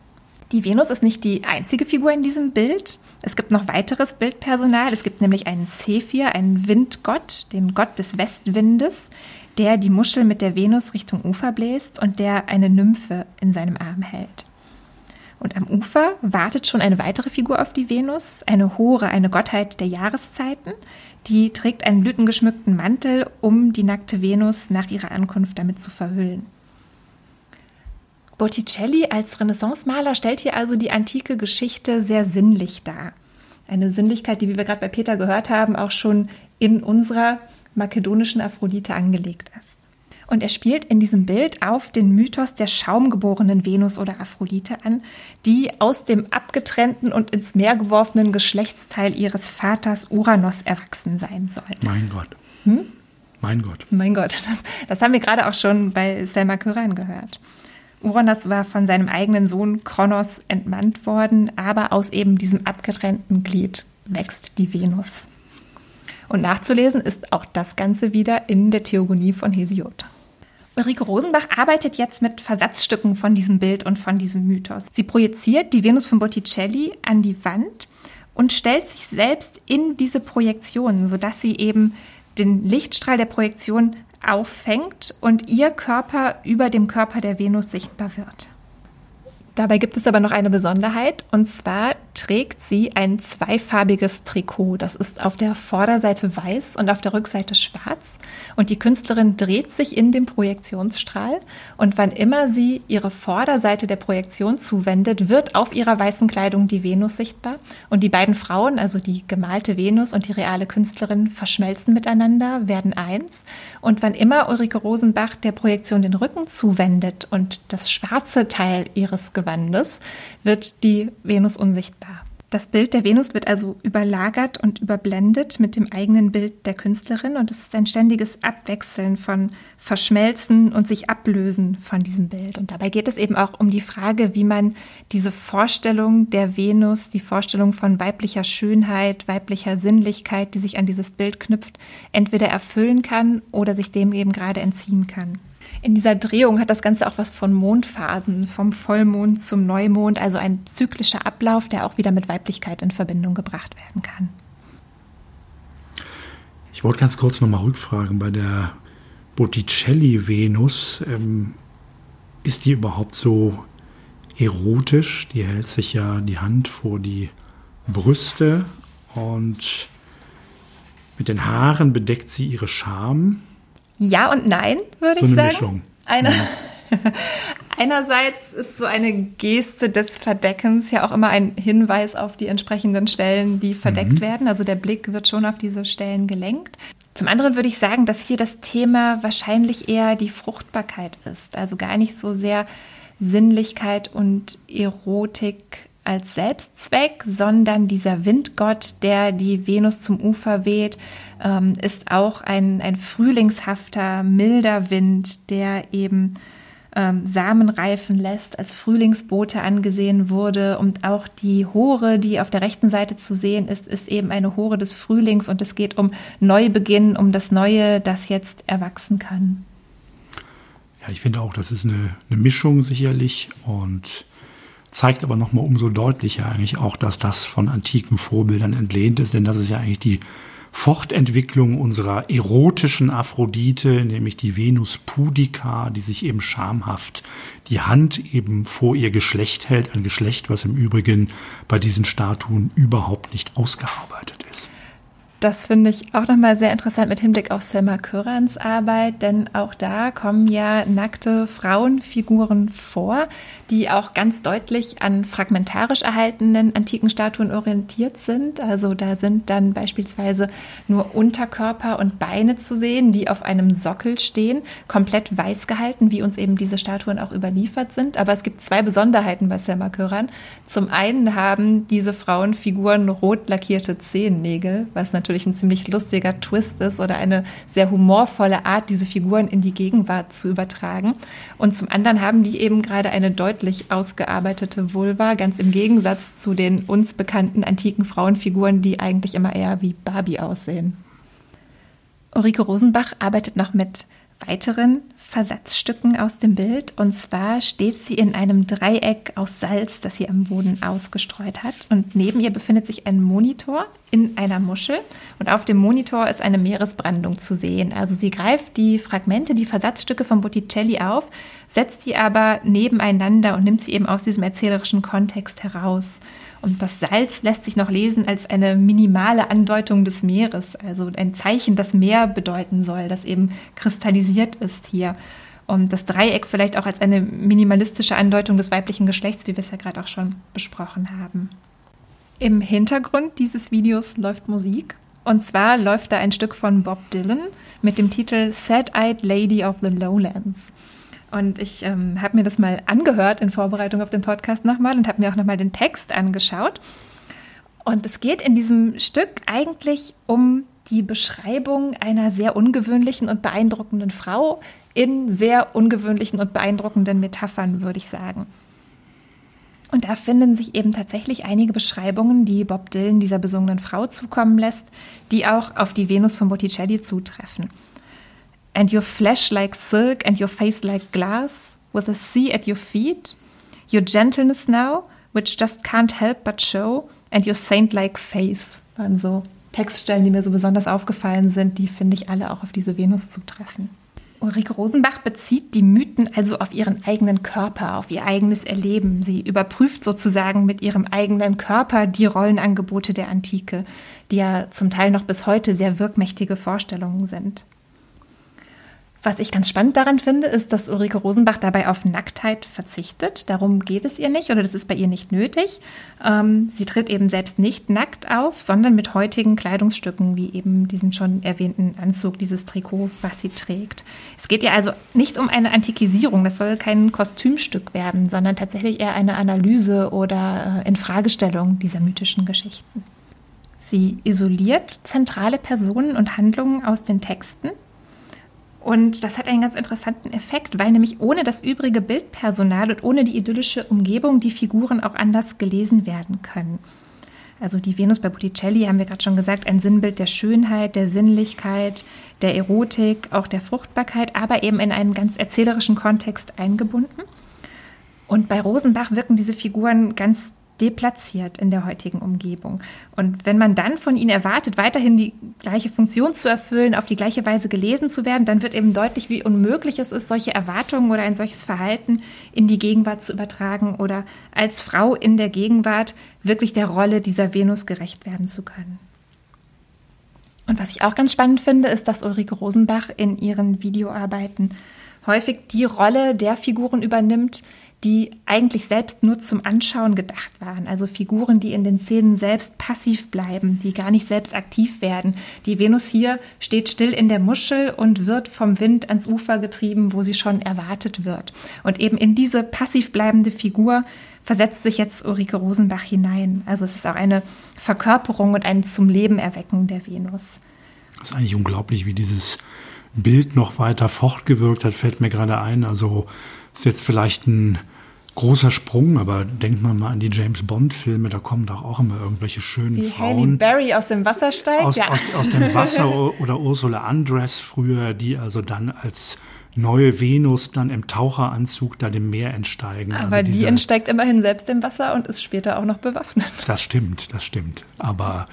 Die Venus ist nicht die einzige Figur in diesem Bild. Es gibt noch weiteres Bildpersonal. Es gibt nämlich einen Sephir, einen Windgott, den Gott des Westwindes, der die Muschel mit der Venus Richtung Ufer bläst und der eine Nymphe in seinem Arm hält. Und am Ufer wartet schon eine weitere Figur auf die Venus, eine Hore, eine Gottheit der Jahreszeiten. Die trägt einen blütengeschmückten Mantel, um die nackte Venus nach ihrer Ankunft damit zu verhüllen. Botticelli als Renaissance-Maler stellt hier also die antike Geschichte sehr sinnlich dar. Eine Sinnlichkeit, die, wie wir gerade bei Peter gehört haben, auch schon in unserer makedonischen Aphrodite angelegt ist. Und er spielt in diesem Bild auf den Mythos der schaumgeborenen Venus oder Aphrodite an, die aus dem abgetrennten und ins Meer geworfenen Geschlechtsteil ihres Vaters Uranus erwachsen sein soll. Mein Gott. Hm? Mein Gott. Mein Gott. Das, das haben wir gerade auch schon bei Selma Kyran gehört. Uranus war von seinem eigenen Sohn Kronos entmannt worden, aber aus eben diesem abgetrennten Glied wächst die Venus. Und nachzulesen ist auch das Ganze wieder in der Theogonie von Hesiod. Ulrike Rosenbach arbeitet jetzt mit Versatzstücken von diesem Bild und von diesem Mythos. Sie projiziert die Venus von Botticelli an die Wand und stellt sich selbst in diese Projektion, sodass sie eben den Lichtstrahl der Projektion auffängt und ihr Körper über dem Körper der Venus sichtbar wird. Dabei gibt es aber noch eine Besonderheit und zwar trägt sie ein zweifarbiges Trikot. Das ist auf der Vorderseite weiß und auf der Rückseite schwarz. Und die Künstlerin dreht sich in dem Projektionsstrahl und wann immer sie ihre Vorderseite der Projektion zuwendet, wird auf ihrer weißen Kleidung die Venus sichtbar. Und die beiden Frauen, also die gemalte Venus und die reale Künstlerin, verschmelzen miteinander, werden eins. Und wann immer Ulrike Rosenbach der Projektion den Rücken zuwendet und das schwarze Teil ihres Gewandes, wird die Venus unsichtbar. Das Bild der Venus wird also überlagert und überblendet mit dem eigenen Bild der Künstlerin und es ist ein ständiges Abwechseln von Verschmelzen und sich ablösen von diesem Bild. Und dabei geht es eben auch um die Frage, wie man diese Vorstellung der Venus, die Vorstellung von weiblicher Schönheit, weiblicher Sinnlichkeit, die sich an dieses Bild knüpft, entweder erfüllen kann oder sich dem eben gerade entziehen kann. In dieser Drehung hat das Ganze auch was von Mondphasen, vom Vollmond zum Neumond, also ein zyklischer Ablauf, der auch wieder mit Weiblichkeit in Verbindung gebracht werden kann. Ich wollte ganz kurz nochmal rückfragen, bei der Botticelli-Venus, ähm, ist die überhaupt so erotisch? Die hält sich ja die Hand vor die Brüste und mit den Haaren bedeckt sie ihre Scham. Ja und nein, würde so ich sagen. Mischung. Eine, Einerseits ist so eine Geste des Verdeckens ja auch immer ein Hinweis auf die entsprechenden Stellen, die verdeckt mhm. werden. Also der Blick wird schon auf diese Stellen gelenkt. Zum anderen würde ich sagen, dass hier das Thema wahrscheinlich eher die Fruchtbarkeit ist. Also gar nicht so sehr Sinnlichkeit und Erotik als Selbstzweck, sondern dieser Windgott, der die Venus zum Ufer weht, ähm, ist auch ein, ein frühlingshafter, milder Wind, der eben ähm, Samen reifen lässt, als Frühlingsbote angesehen wurde. Und auch die Hore, die auf der rechten Seite zu sehen ist, ist eben eine Hore des Frühlings und es geht um Neubeginn, um das Neue, das jetzt erwachsen kann. Ja, ich finde auch, das ist eine, eine Mischung sicherlich und zeigt aber nochmal umso deutlicher eigentlich auch, dass das von antiken Vorbildern entlehnt ist, denn das ist ja eigentlich die Fortentwicklung unserer erotischen Aphrodite, nämlich die Venus pudica, die sich eben schamhaft die Hand eben vor ihr Geschlecht hält, ein Geschlecht, was im Übrigen bei diesen Statuen überhaupt nicht ausgearbeitet ist. Das finde ich auch nochmal sehr interessant mit Hinblick auf Selma Kürans Arbeit, denn auch da kommen ja nackte Frauenfiguren vor, die auch ganz deutlich an fragmentarisch erhaltenen antiken Statuen orientiert sind. Also da sind dann beispielsweise nur Unterkörper und Beine zu sehen, die auf einem Sockel stehen, komplett weiß gehalten, wie uns eben diese Statuen auch überliefert sind. Aber es gibt zwei Besonderheiten bei Selma Köran. Zum einen haben diese Frauenfiguren rot lackierte Zehennägel, was natürlich ein ziemlich lustiger Twist ist oder eine sehr humorvolle Art, diese Figuren in die Gegenwart zu übertragen. Und zum anderen haben die eben gerade eine deutlich deutlich ausgearbeitete Vulva, ganz im Gegensatz zu den uns bekannten antiken Frauenfiguren, die eigentlich immer eher wie Barbie aussehen. Ulrike Rosenbach arbeitet noch mit weiteren Versatzstücken aus dem Bild. Und zwar steht sie in einem Dreieck aus Salz, das sie am Boden ausgestreut hat. Und neben ihr befindet sich ein Monitor in einer Muschel. Und auf dem Monitor ist eine Meeresbrandung zu sehen. Also sie greift die Fragmente, die Versatzstücke von Botticelli auf, setzt die aber nebeneinander und nimmt sie eben aus diesem erzählerischen Kontext heraus. Und das Salz lässt sich noch lesen als eine minimale Andeutung des Meeres, also ein Zeichen, das Meer bedeuten soll, das eben kristallisiert ist hier. Und das Dreieck vielleicht auch als eine minimalistische Andeutung des weiblichen Geschlechts, wie wir es ja gerade auch schon besprochen haben. Im Hintergrund dieses Videos läuft Musik. Und zwar läuft da ein Stück von Bob Dylan mit dem Titel Sad-Eyed Lady of the Lowlands. Und ich ähm, habe mir das mal angehört in Vorbereitung auf den Podcast nochmal und habe mir auch nochmal den Text angeschaut. Und es geht in diesem Stück eigentlich um die Beschreibung einer sehr ungewöhnlichen und beeindruckenden Frau in sehr ungewöhnlichen und beeindruckenden Metaphern, würde ich sagen. Und da finden sich eben tatsächlich einige Beschreibungen, die Bob Dylan dieser besungenen Frau zukommen lässt, die auch auf die Venus von Botticelli zutreffen and your flesh like silk, and your face like glass, with a sea at your feet, your gentleness now, which just can't help but show, and your saint-like face, waren so Textstellen, die mir so besonders aufgefallen sind, die finde ich alle auch auf diese Venus zutreffen. Ulrike Rosenbach bezieht die Mythen also auf ihren eigenen Körper, auf ihr eigenes Erleben. Sie überprüft sozusagen mit ihrem eigenen Körper die Rollenangebote der Antike, die ja zum Teil noch bis heute sehr wirkmächtige Vorstellungen sind. Was ich ganz spannend daran finde, ist, dass Ulrike Rosenbach dabei auf Nacktheit verzichtet. Darum geht es ihr nicht oder das ist bei ihr nicht nötig. Ähm, sie tritt eben selbst nicht nackt auf, sondern mit heutigen Kleidungsstücken, wie eben diesen schon erwähnten Anzug, dieses Trikot, was sie trägt. Es geht ihr also nicht um eine Antikisierung, das soll kein Kostümstück werden, sondern tatsächlich eher eine Analyse oder äh, Infragestellung dieser mythischen Geschichten. Sie isoliert zentrale Personen und Handlungen aus den Texten und das hat einen ganz interessanten Effekt, weil nämlich ohne das übrige Bildpersonal und ohne die idyllische Umgebung die Figuren auch anders gelesen werden können. Also die Venus bei Botticelli haben wir gerade schon gesagt, ein Sinnbild der Schönheit, der Sinnlichkeit, der Erotik, auch der Fruchtbarkeit, aber eben in einen ganz erzählerischen Kontext eingebunden. Und bei Rosenbach wirken diese Figuren ganz deplatziert in der heutigen Umgebung. Und wenn man dann von ihnen erwartet, weiterhin die gleiche Funktion zu erfüllen, auf die gleiche Weise gelesen zu werden, dann wird eben deutlich, wie unmöglich es ist, solche Erwartungen oder ein solches Verhalten in die Gegenwart zu übertragen oder als Frau in der Gegenwart wirklich der Rolle dieser Venus gerecht werden zu können. Und was ich auch ganz spannend finde, ist, dass Ulrike Rosenbach in ihren Videoarbeiten häufig die Rolle der Figuren übernimmt, die eigentlich selbst nur zum Anschauen gedacht waren. Also Figuren, die in den Szenen selbst passiv bleiben, die gar nicht selbst aktiv werden. Die Venus hier steht still in der Muschel und wird vom Wind ans Ufer getrieben, wo sie schon erwartet wird. Und eben in diese passiv bleibende Figur versetzt sich jetzt Ulrike Rosenbach hinein. Also es ist auch eine Verkörperung und ein zum Leben erwecken der Venus. Das ist eigentlich unglaublich, wie dieses Bild noch weiter fortgewirkt hat, fällt mir gerade ein. Also ist jetzt vielleicht ein großer Sprung, aber denkt man mal an die James Bond-Filme, da kommen doch auch immer irgendwelche schönen Wie Frauen. Halle Berry aus dem Wasser steigt? Aus, ja. aus, aus dem Wasser oder Ursula Andress früher, die also dann als neue Venus dann im Taucheranzug da dem Meer entsteigen. Aber also die diese, entsteigt immerhin selbst im Wasser und ist später auch noch bewaffnet. Das stimmt, das stimmt. Aber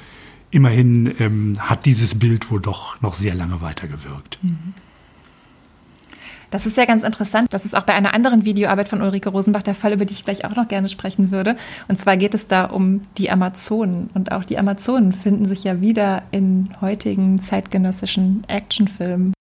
immerhin ähm, hat dieses Bild wohl doch noch sehr lange weitergewirkt. Mhm. Das ist ja ganz interessant. Das ist auch bei einer anderen Videoarbeit von Ulrike Rosenbach der Fall, über die ich gleich auch noch gerne sprechen würde. Und zwar geht es da um die Amazonen. Und auch die Amazonen finden sich ja wieder in heutigen zeitgenössischen Actionfilmen.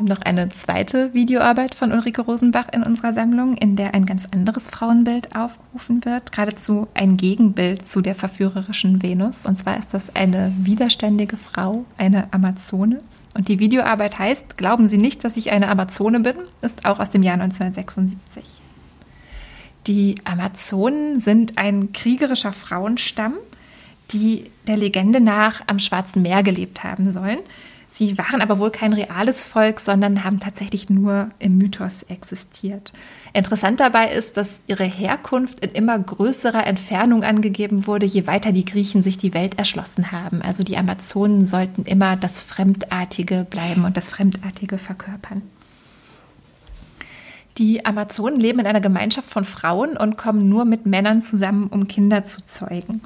Wir haben noch eine zweite Videoarbeit von Ulrike Rosenbach in unserer Sammlung, in der ein ganz anderes Frauenbild aufgerufen wird, geradezu ein Gegenbild zu der verführerischen Venus. Und zwar ist das eine widerständige Frau, eine Amazone. Und die Videoarbeit heißt Glauben Sie nicht, dass ich eine Amazone bin, ist auch aus dem Jahr 1976. Die Amazonen sind ein kriegerischer Frauenstamm, die der Legende nach am Schwarzen Meer gelebt haben sollen Sie waren aber wohl kein reales Volk, sondern haben tatsächlich nur im Mythos existiert. Interessant dabei ist, dass ihre Herkunft in immer größerer Entfernung angegeben wurde, je weiter die Griechen sich die Welt erschlossen haben. Also die Amazonen sollten immer das Fremdartige bleiben und das Fremdartige verkörpern. Die Amazonen leben in einer Gemeinschaft von Frauen und kommen nur mit Männern zusammen, um Kinder zu zeugen.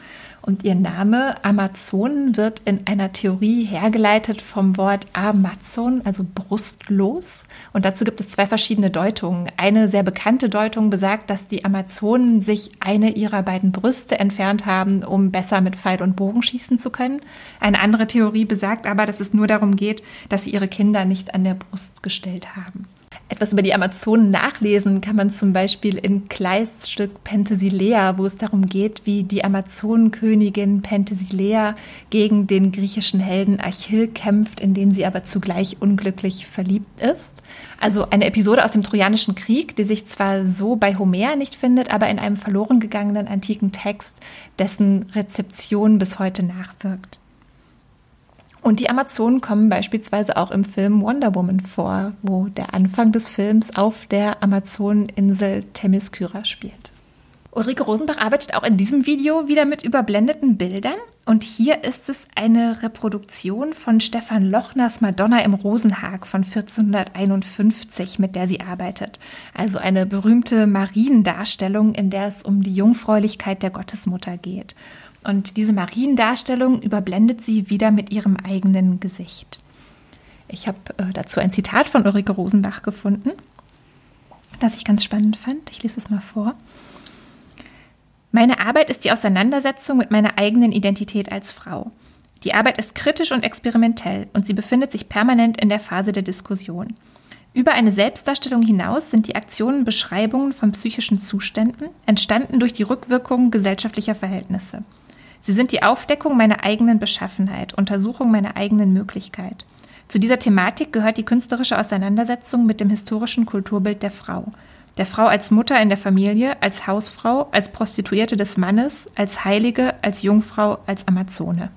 Und ihr Name Amazonen wird in einer Theorie hergeleitet vom Wort Amazon, also brustlos. Und dazu gibt es zwei verschiedene Deutungen. Eine sehr bekannte Deutung besagt, dass die Amazonen sich eine ihrer beiden Brüste entfernt haben, um besser mit Pfeil und Bogen schießen zu können. Eine andere Theorie besagt aber, dass es nur darum geht, dass sie ihre Kinder nicht an der Brust gestellt haben. Etwas über die Amazonen nachlesen kann man zum Beispiel in Kleists Stück Penthesilea, wo es darum geht, wie die Amazonenkönigin Penthesilea gegen den griechischen Helden Achill kämpft, in den sie aber zugleich unglücklich verliebt ist. Also eine Episode aus dem Trojanischen Krieg, die sich zwar so bei Homer nicht findet, aber in einem verloren gegangenen antiken Text, dessen Rezeption bis heute nachwirkt. Und die Amazonen kommen beispielsweise auch im Film Wonder Woman vor, wo der Anfang des Films auf der Amazoneninsel Themyscira spielt. Ulrike Rosenbach arbeitet auch in diesem Video wieder mit überblendeten Bildern. Und hier ist es eine Reproduktion von Stefan Lochners Madonna im Rosenhag von 1451, mit der sie arbeitet. Also eine berühmte Mariendarstellung, in der es um die Jungfräulichkeit der Gottesmutter geht. Und diese Mariendarstellung überblendet sie wieder mit ihrem eigenen Gesicht. Ich habe äh, dazu ein Zitat von Ulrike Rosenbach gefunden, das ich ganz spannend fand. Ich lese es mal vor. Meine Arbeit ist die Auseinandersetzung mit meiner eigenen Identität als Frau. Die Arbeit ist kritisch und experimentell und sie befindet sich permanent in der Phase der Diskussion. Über eine Selbstdarstellung hinaus sind die Aktionen Beschreibungen von psychischen Zuständen, entstanden durch die Rückwirkungen gesellschaftlicher Verhältnisse. Sie sind die Aufdeckung meiner eigenen Beschaffenheit, Untersuchung meiner eigenen Möglichkeit. Zu dieser Thematik gehört die künstlerische Auseinandersetzung mit dem historischen Kulturbild der Frau. Der Frau als Mutter in der Familie, als Hausfrau, als Prostituierte des Mannes, als Heilige, als Jungfrau, als Amazone.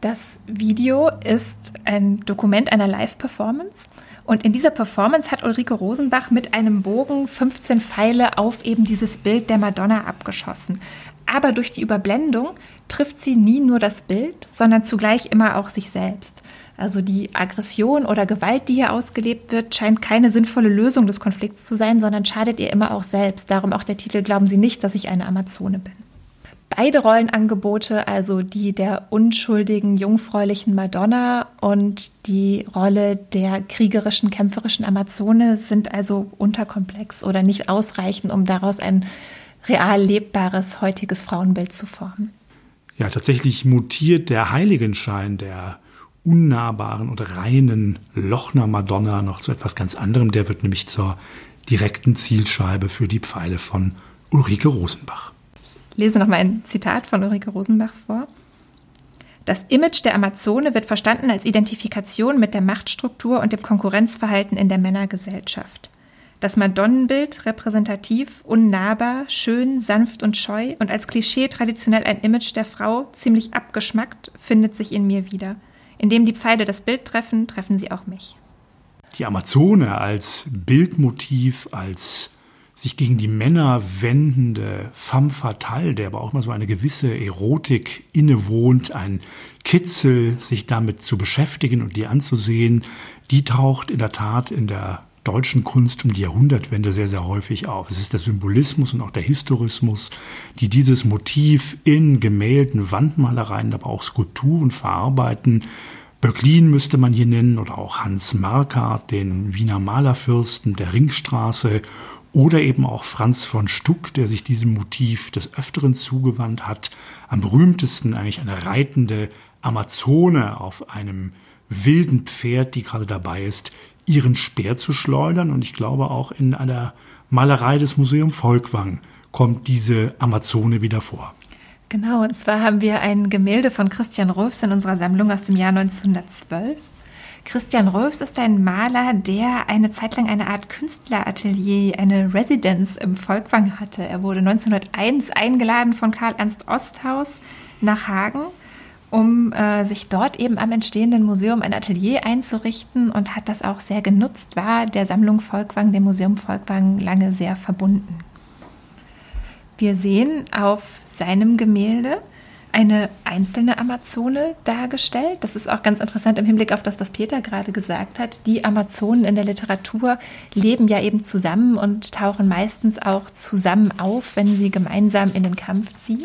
Das Video ist ein Dokument einer Live-Performance und in dieser Performance hat Ulrike Rosenbach mit einem Bogen 15 Pfeile auf eben dieses Bild der Madonna abgeschossen. Aber durch die Überblendung trifft sie nie nur das Bild, sondern zugleich immer auch sich selbst. Also die Aggression oder Gewalt, die hier ausgelebt wird, scheint keine sinnvolle Lösung des Konflikts zu sein, sondern schadet ihr immer auch selbst. Darum auch der Titel Glauben Sie nicht, dass ich eine Amazone bin. Beide Rollenangebote, also die der unschuldigen, jungfräulichen Madonna und die Rolle der kriegerischen, kämpferischen Amazone, sind also unterkomplex oder nicht ausreichend, um daraus ein real lebbares heutiges Frauenbild zu formen. Ja, tatsächlich mutiert der Heiligenschein der unnahbaren und reinen Lochner Madonna noch zu etwas ganz anderem. Der wird nämlich zur direkten Zielscheibe für die Pfeile von Ulrike Rosenbach lese noch mal ein Zitat von Ulrike Rosenbach vor. Das Image der Amazone wird verstanden als Identifikation mit der Machtstruktur und dem Konkurrenzverhalten in der Männergesellschaft. Das Madonnenbild repräsentativ, unnahbar, schön, sanft und scheu und als Klischee traditionell ein Image der Frau, ziemlich abgeschmackt, findet sich in mir wieder. Indem die Pfeile das Bild treffen, treffen sie auch mich. Die Amazone als Bildmotiv, als sich gegen die Männer wendende femme fatale, der aber auch immer so eine gewisse Erotik innewohnt, ein Kitzel, sich damit zu beschäftigen und die anzusehen, die taucht in der Tat in der deutschen Kunst um die Jahrhundertwende sehr, sehr häufig auf. Es ist der Symbolismus und auch der Historismus, die dieses Motiv in Gemälden, Wandmalereien, aber auch Skulpturen verarbeiten. Böcklin müsste man hier nennen oder auch Hans Markart, den Wiener Malerfürsten der Ringstraße oder eben auch Franz von Stuck, der sich diesem Motiv des Öfteren zugewandt hat. Am berühmtesten eigentlich eine reitende Amazone auf einem wilden Pferd, die gerade dabei ist, ihren Speer zu schleudern. Und ich glaube auch in einer Malerei des Museum Volkwang kommt diese Amazone wieder vor. Genau, und zwar haben wir ein Gemälde von Christian Rolfs in unserer Sammlung aus dem Jahr 1912. Christian Rolfs ist ein Maler, der eine Zeit lang eine Art Künstleratelier, eine Residence im Volkwang hatte. Er wurde 1901 eingeladen von Karl Ernst Osthaus nach Hagen um äh, sich dort eben am entstehenden Museum ein Atelier einzurichten und hat das auch sehr genutzt, war der Sammlung Volkwang, dem Museum Volkwang, lange sehr verbunden. Wir sehen auf seinem Gemälde eine einzelne Amazone dargestellt. Das ist auch ganz interessant im Hinblick auf das, was Peter gerade gesagt hat. Die Amazonen in der Literatur leben ja eben zusammen und tauchen meistens auch zusammen auf, wenn sie gemeinsam in den Kampf ziehen.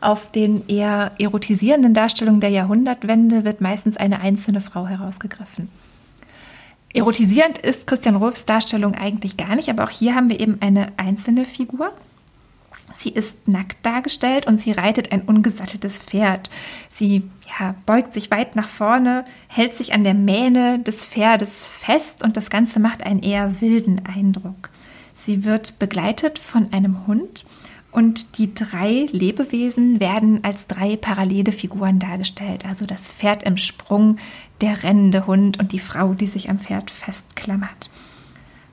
Auf den eher erotisierenden Darstellungen der Jahrhundertwende wird meistens eine einzelne Frau herausgegriffen. Erotisierend ist Christian Rolfs Darstellung eigentlich gar nicht, aber auch hier haben wir eben eine einzelne Figur. Sie ist nackt dargestellt und sie reitet ein ungesatteltes Pferd. Sie ja, beugt sich weit nach vorne, hält sich an der Mähne des Pferdes fest und das Ganze macht einen eher wilden Eindruck. Sie wird begleitet von einem Hund und die drei Lebewesen werden als drei parallele Figuren dargestellt. Also das Pferd im Sprung, der rennende Hund und die Frau, die sich am Pferd festklammert.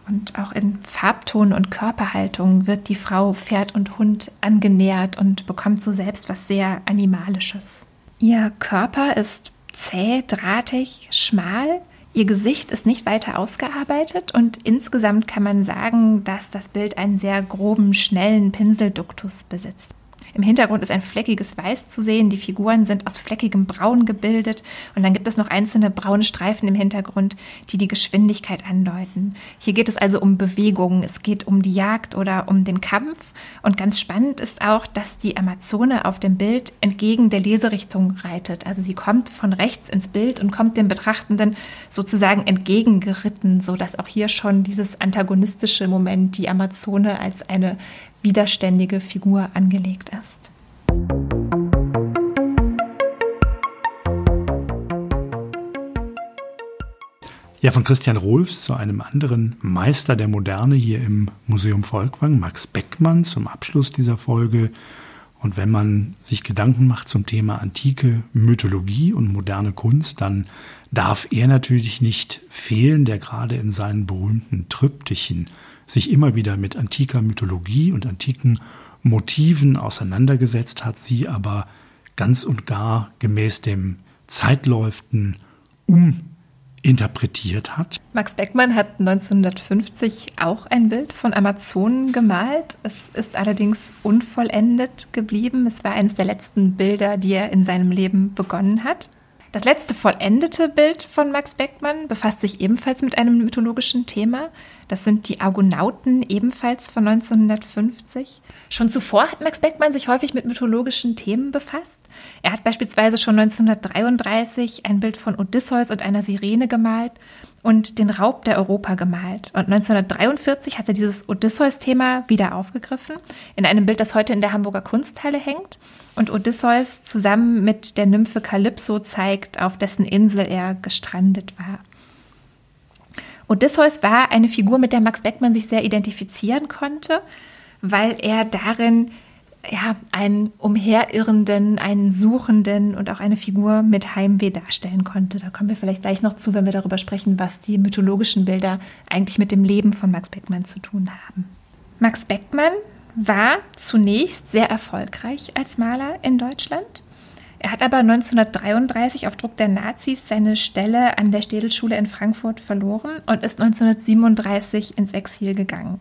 Und auch in Farbton und Körperhaltung wird die Frau Pferd und Hund angenähert und bekommt so selbst was sehr Animalisches. Ihr Körper ist zäh, drahtig, schmal. Ihr Gesicht ist nicht weiter ausgearbeitet und insgesamt kann man sagen, dass das Bild einen sehr groben, schnellen Pinselduktus besitzt. Im Hintergrund ist ein fleckiges Weiß zu sehen. Die Figuren sind aus fleckigem Braun gebildet. Und dann gibt es noch einzelne braune Streifen im Hintergrund, die die Geschwindigkeit andeuten. Hier geht es also um Bewegungen. Es geht um die Jagd oder um den Kampf. Und ganz spannend ist auch, dass die Amazone auf dem Bild entgegen der Leserichtung reitet. Also sie kommt von rechts ins Bild und kommt dem Betrachtenden sozusagen entgegengeritten, sodass auch hier schon dieses antagonistische Moment die Amazone als eine widerständige Figur angelegt ist. Ja, von Christian Rolfs zu einem anderen Meister der Moderne hier im Museum Volkwang, Max Beckmann, zum Abschluss dieser Folge. Und wenn man sich Gedanken macht zum Thema antike Mythologie und moderne Kunst, dann darf er natürlich nicht fehlen, der gerade in seinen berühmten Triptychen sich immer wieder mit antiker Mythologie und antiken Motiven auseinandergesetzt hat, sie aber ganz und gar gemäß dem Zeitläuften uminterpretiert hat. Max Beckmann hat 1950 auch ein Bild von Amazonen gemalt. Es ist allerdings unvollendet geblieben. Es war eines der letzten Bilder, die er in seinem Leben begonnen hat. Das letzte vollendete Bild von Max Beckmann befasst sich ebenfalls mit einem mythologischen Thema. Das sind die Argonauten, ebenfalls von 1950. Schon zuvor hat Max Beckmann sich häufig mit mythologischen Themen befasst. Er hat beispielsweise schon 1933 ein Bild von Odysseus und einer Sirene gemalt und den Raub der Europa gemalt. Und 1943 hat er dieses Odysseus-Thema wieder aufgegriffen in einem Bild, das heute in der Hamburger Kunsthalle hängt und Odysseus zusammen mit der Nymphe Kalypso zeigt, auf dessen Insel er gestrandet war. Odysseus war eine Figur, mit der Max Beckmann sich sehr identifizieren konnte, weil er darin ja, einen umherirrenden, einen Suchenden und auch eine Figur mit Heimweh darstellen konnte. Da kommen wir vielleicht gleich noch zu, wenn wir darüber sprechen, was die mythologischen Bilder eigentlich mit dem Leben von Max Beckmann zu tun haben. Max Beckmann war zunächst sehr erfolgreich als Maler in Deutschland. Er hat aber 1933 auf Druck der Nazis seine Stelle an der Städelschule in Frankfurt verloren und ist 1937 ins Exil gegangen.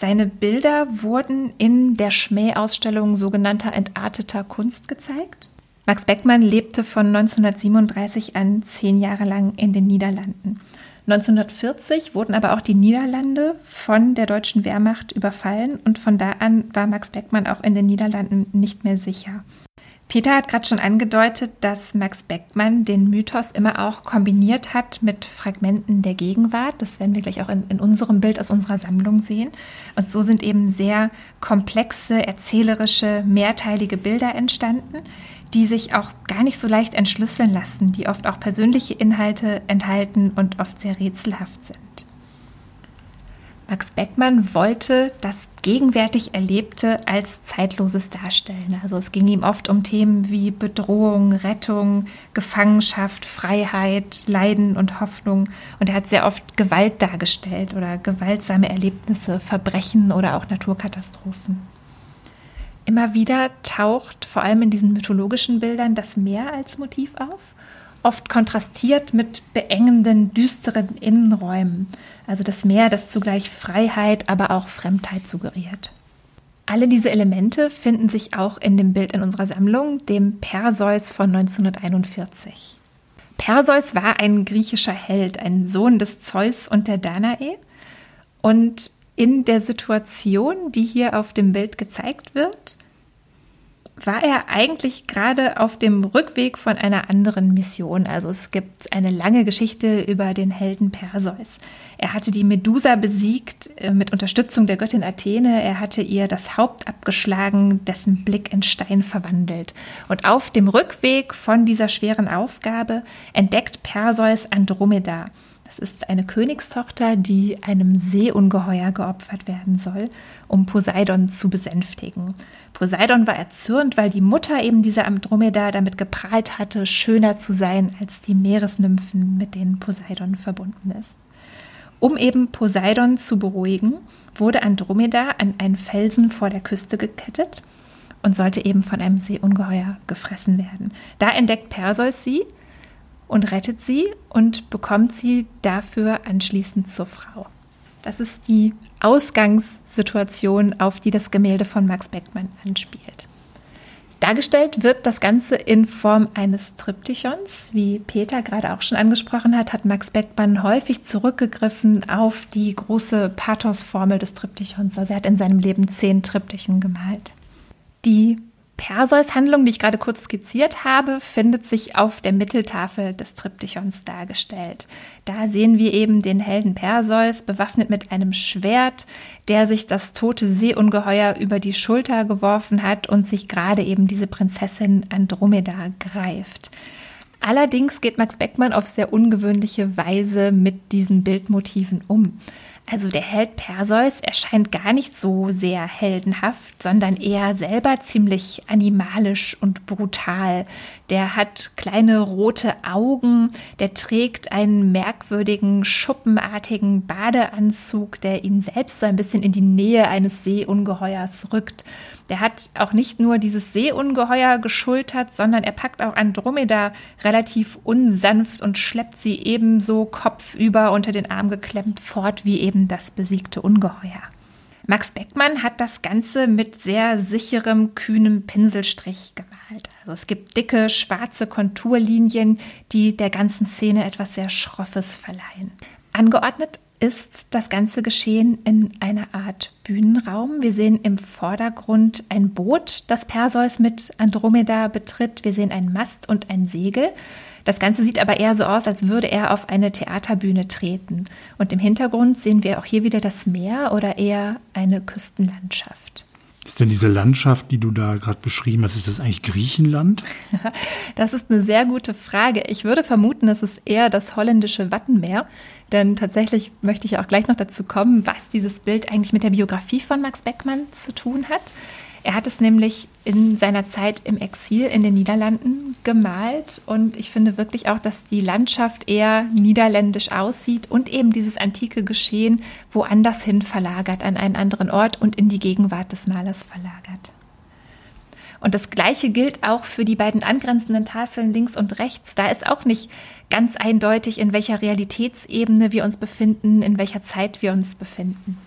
Seine Bilder wurden in der Schmähausstellung sogenannter entarteter Kunst gezeigt. Max Beckmann lebte von 1937 an zehn Jahre lang in den Niederlanden. 1940 wurden aber auch die Niederlande von der deutschen Wehrmacht überfallen und von da an war Max Beckmann auch in den Niederlanden nicht mehr sicher. Peter hat gerade schon angedeutet, dass Max Beckmann den Mythos immer auch kombiniert hat mit Fragmenten der Gegenwart. Das werden wir gleich auch in, in, unserem Bild aus unserer Sammlung sehen. Und so sind eben sehr komplexe, erzählerische, mehrteilige Bilder entstanden, die sich auch gar nicht so leicht entschlüsseln lassen, die oft auch persönliche Inhalte enthalten und oft sehr rätselhaft sind. Max Beckmann wollte das gegenwärtig Erlebte als Zeitloses darstellen. Also es ging ihm oft um Themen wie Bedrohung, Rettung, Gefangenschaft, Freiheit, Leiden und Hoffnung. Und er hat sehr oft Gewalt dargestellt oder gewaltsame Erlebnisse, Verbrechen oder auch Naturkatastrophen. Immer wieder taucht vor allem in diesen mythologischen Bildern das Meer als Motiv auf, oft kontrastiert mit beengenden, düsteren Innenräumen. Also das Meer, das zugleich Freiheit, aber auch Fremdheit suggeriert. Alle diese Elemente finden sich auch in dem Bild in unserer Sammlung, dem Perseus von 1941. Perseus war ein griechischer Held, ein Sohn des Zeus und der Danae. Und in der Situation, die hier auf dem Bild gezeigt wird, war er eigentlich gerade auf dem Rückweg von einer anderen Mission. Also es gibt eine lange Geschichte über den Helden Perseus. Er hatte die Medusa besiegt äh, mit Unterstützung der Göttin Athene. Er hatte ihr das Haupt abgeschlagen, dessen Blick in Stein verwandelt. Und auf dem Rückweg von dieser schweren Aufgabe entdeckt Perseus Andromeda. Das ist eine Königstochter, die einem Seeungeheuer geopfert werden soll, um Poseidon zu besänftigen. Poseidon war erzürnt, weil die Mutter eben dieser Andromeda damit geprahlt hatte, schöner zu sein als die Meeresnymphen, mit denen Poseidon verbunden ist. Um eben Poseidon zu beruhigen, wurde Andromeda an einen Felsen vor der Küste gekettet und sollte eben von einem Seeungeheuer gefressen werden. Da entdeckt Perseus sie und rettet sie und bekommt sie dafür anschließend zur Frau. Das ist die Ausgangssituation, auf die das Gemälde von Max Beckmann anspielt. Dargestellt wird das Ganze in Form eines Triptychons. Wie Peter gerade auch schon angesprochen hat, hat Max Beckmann häufig zurückgegriffen auf die große Pathos-Formel des Triptychons. Also er hat in seinem Leben zehn Triptychen gemalt. Die Perseus-Handlung, die ich gerade kurz skizziert habe, findet sich auf der Mitteltafel des Triptychons dargestellt. Da sehen wir eben den Helden Perseus bewaffnet mit einem Schwert, der sich das tote Seeungeheuer über die Schulter geworfen hat und sich gerade eben diese Prinzessin Andromeda greift. Allerdings geht Max Beckmann auf sehr ungewöhnliche Weise mit diesen Bildmotiven um. Also der Held Perseus erscheint gar nicht so sehr heldenhaft, sondern eher selber ziemlich animalisch und brutal. Der hat kleine rote Augen, der trägt einen merkwürdigen schuppenartigen Badeanzug, der ihn selbst so ein bisschen in die Nähe eines Seeungeheuers rückt. Der hat auch nicht nur dieses Seeungeheuer geschultert, sondern er packt auch Andromeda relativ unsanft und schleppt sie ebenso kopfüber unter den Arm geklemmt fort wie eben das besiegte Ungeheuer. Max Beckmann hat das Ganze mit sehr sicherem, kühnem Pinselstrich gemalt. Also es gibt dicke, schwarze Konturlinien, die der ganzen Szene etwas sehr Schroffes verleihen. Angeordnet ist das ganze Geschehen in einer Art Bühnenraum. Wir sehen im Vordergrund ein Boot, das Perseus mit Andromeda betritt. Wir sehen einen Mast und ein Segel. Das Ganze sieht aber eher so aus, als würde er auf eine Theaterbühne treten. Und im Hintergrund sehen wir auch hier wieder das Meer oder eher eine Küstenlandschaft. Ist denn diese Landschaft, die du da gerade beschrieben hast, ist das eigentlich Griechenland? Das ist eine sehr gute Frage. Ich würde vermuten, es ist eher das holländische Wattenmeer. Denn tatsächlich möchte ich auch gleich noch dazu kommen, was dieses Bild eigentlich mit der Biografie von Max Beckmann zu tun hat. Er hat es nämlich in seiner Zeit im Exil in den Niederlanden gemalt und ich finde wirklich auch, dass die Landschaft eher niederländisch aussieht und eben dieses antike Geschehen woanders hin verlagert, an einen anderen Ort und in die Gegenwart des Malers verlagert. Und das Gleiche gilt auch für die beiden angrenzenden Tafeln links und rechts. Da ist auch nicht ganz eindeutig, in welcher Realitätsebene wir uns befinden, in welcher Zeit wir uns befinden.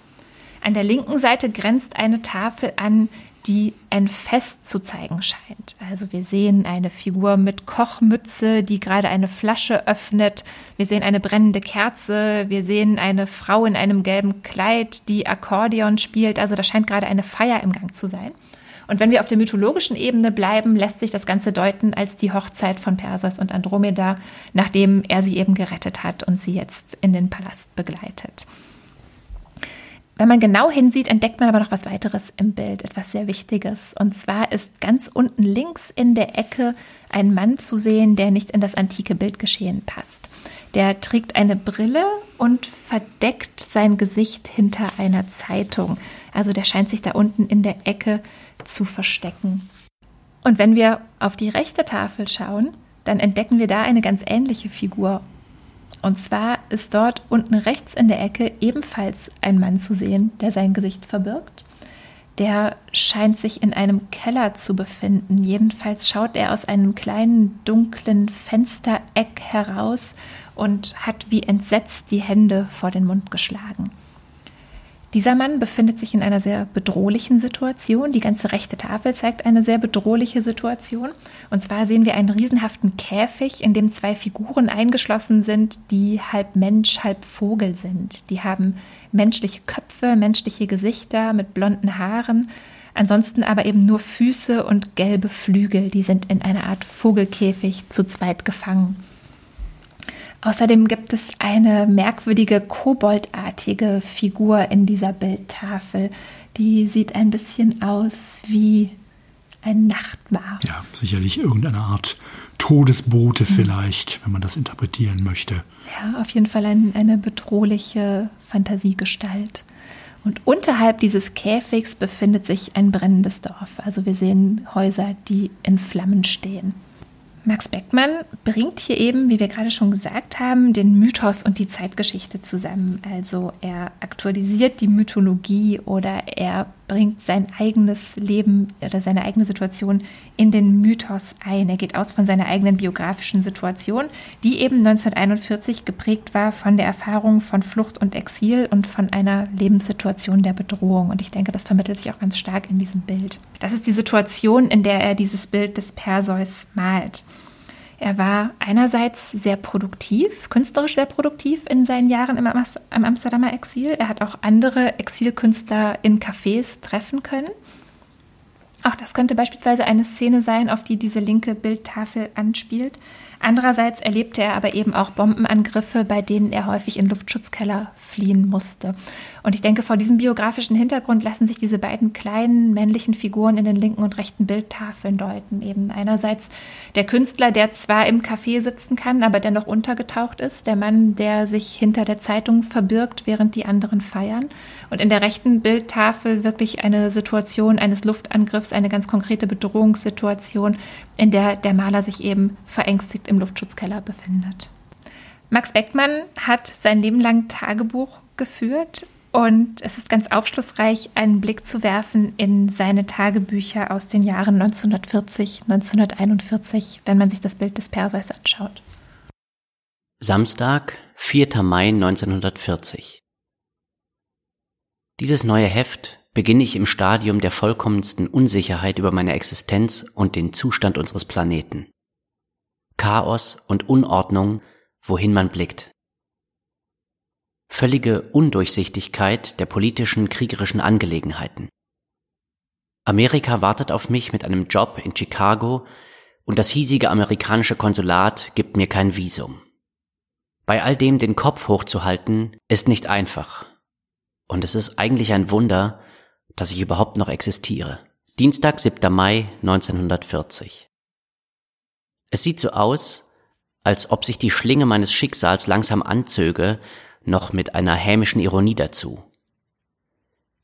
An der linken Seite grenzt eine Tafel an, die ein Fest zu zeigen scheint. Also wir sehen eine Figur mit Kochmütze, die gerade eine Flasche öffnet. Wir sehen eine brennende Kerze. Wir sehen eine Frau in einem gelben Kleid, die Akkordeon spielt. Also da scheint gerade eine Feier im Gang zu sein. Und wenn wir auf der mythologischen Ebene bleiben, lässt sich das Ganze deuten als die Hochzeit von Perseus und Andromeda, nachdem er sie eben gerettet hat und sie jetzt in den Palast begleitet. Wenn man genau hinsieht, entdeckt man aber noch was weiteres im Bild, etwas sehr Wichtiges. Und zwar ist ganz unten links in der Ecke ein Mann zu sehen, der nicht in das antike Bildgeschehen passt. Der trägt eine Brille und verdeckt sein Gesicht hinter einer Zeitung. Also der scheint sich da unten in der Ecke zu verstecken. Und wenn wir auf die rechte Tafel schauen, dann entdecken wir da eine ganz ähnliche Figur. Und zwar ist dort unten rechts in der Ecke ebenfalls ein Mann zu sehen, der sein Gesicht verbirgt. der scheint sich in einem Keller zu befinden. Jedenfalls schaut er aus einem kleinen dunklen Fenstereck heraus und hat wie entsetzt die Hände vor den Mund geschlagen. Dieser Mann befindet sich in einer sehr bedrohlichen Situation. Die ganze rechte Tafel zeigt eine sehr bedrohliche Situation. Und zwar sehen wir einen riesenhaften Käfig, in dem zwei Figuren eingeschlossen sind, die halb Mensch, halb Vogel sind. Die haben menschliche Köpfe, menschliche Gesichter mit blonden Haaren. Ansonsten aber eben nur Füße und gelbe Flügel. Die sind in einer Art Vogelkäfig zu zweit gefangen. Außerdem gibt es eine merkwürdige koboldartige Figur in dieser Bildtafel. Die sieht ein bisschen aus wie ein Nachtmar. Ja, sicherlich irgendeine Art Todesbote mhm. vielleicht, wenn man das interpretieren möchte. Ja, auf jeden Fall ein, eine bedrohliche Fantasiegestalt. Und unterhalb dieses Käfigs befindet sich ein brennendes Dorf. Also wir sehen Häuser, die in Flammen stehen. Max Beckmann bringt hier eben, wie wir gerade schon gesagt haben, den Mythos und die Zeitgeschichte zusammen. Also er aktualisiert die Mythologie oder er bringt sein eigenes Leben oder seine eigene Situation in den Mythos ein. Er geht aus von seiner eigenen biografischen Situation, die eben 1941 geprägt war von der Erfahrung von Flucht und Exil und von einer Lebenssituation der Bedrohung. Und ich denke, das vermittelt sich auch ganz stark in diesem Bild. Das ist die Situation, in der er dieses Bild des Perseus malt. Er war einerseits sehr produktiv, künstlerisch sehr produktiv in seinen Jahren im, Amsterdamer Exil. Er hat auch andere Exilkünstler in Cafés treffen können. Auch das könnte beispielsweise eine Szene sein, auf die diese linke Bildtafel anspielt. Andererseits erlebte er aber eben auch Bombenangriffe, bei denen er häufig in Luftschutzkeller fliehen musste. Und ich denke, vor diesem biografischen Hintergrund lassen sich diese beiden kleinen männlichen Figuren in den linken und rechten Bildtafeln deuten. Eben einerseits der Künstler, der zwar im Café sitzen kann, aber dennoch untergetaucht ist, der Mann, der sich hinter der Zeitung verbirgt, während die anderen feiern. Und in der rechten Bildtafel wirklich eine Situation eines Luftangriffs, eine ganz konkrete Bedrohungssituation, in der der Maler sich eben verängstigt im Luftschutzkeller befindet. Max Beckmann hat sein Leben lang Tagebuch geführt und es ist ganz aufschlussreich, einen Blick zu werfen in seine Tagebücher aus den Jahren 1940, 1941, wenn man sich das Bild des Perseus anschaut. Samstag, 4. Mai 1940. Dieses neue Heft beginne ich im Stadium der vollkommensten Unsicherheit über meine Existenz und den Zustand unseres Planeten. Chaos und Unordnung, wohin man blickt. Völlige Undurchsichtigkeit der politischen, kriegerischen Angelegenheiten. Amerika wartet auf mich mit einem Job in Chicago und das hiesige amerikanische Konsulat gibt mir kein Visum. Bei all dem den Kopf hochzuhalten, ist nicht einfach. Und es ist eigentlich ein Wunder, dass ich überhaupt noch existiere. Dienstag, 7. Mai 1940. Es sieht so aus, als ob sich die Schlinge meines Schicksals langsam anzöge, noch mit einer hämischen Ironie dazu.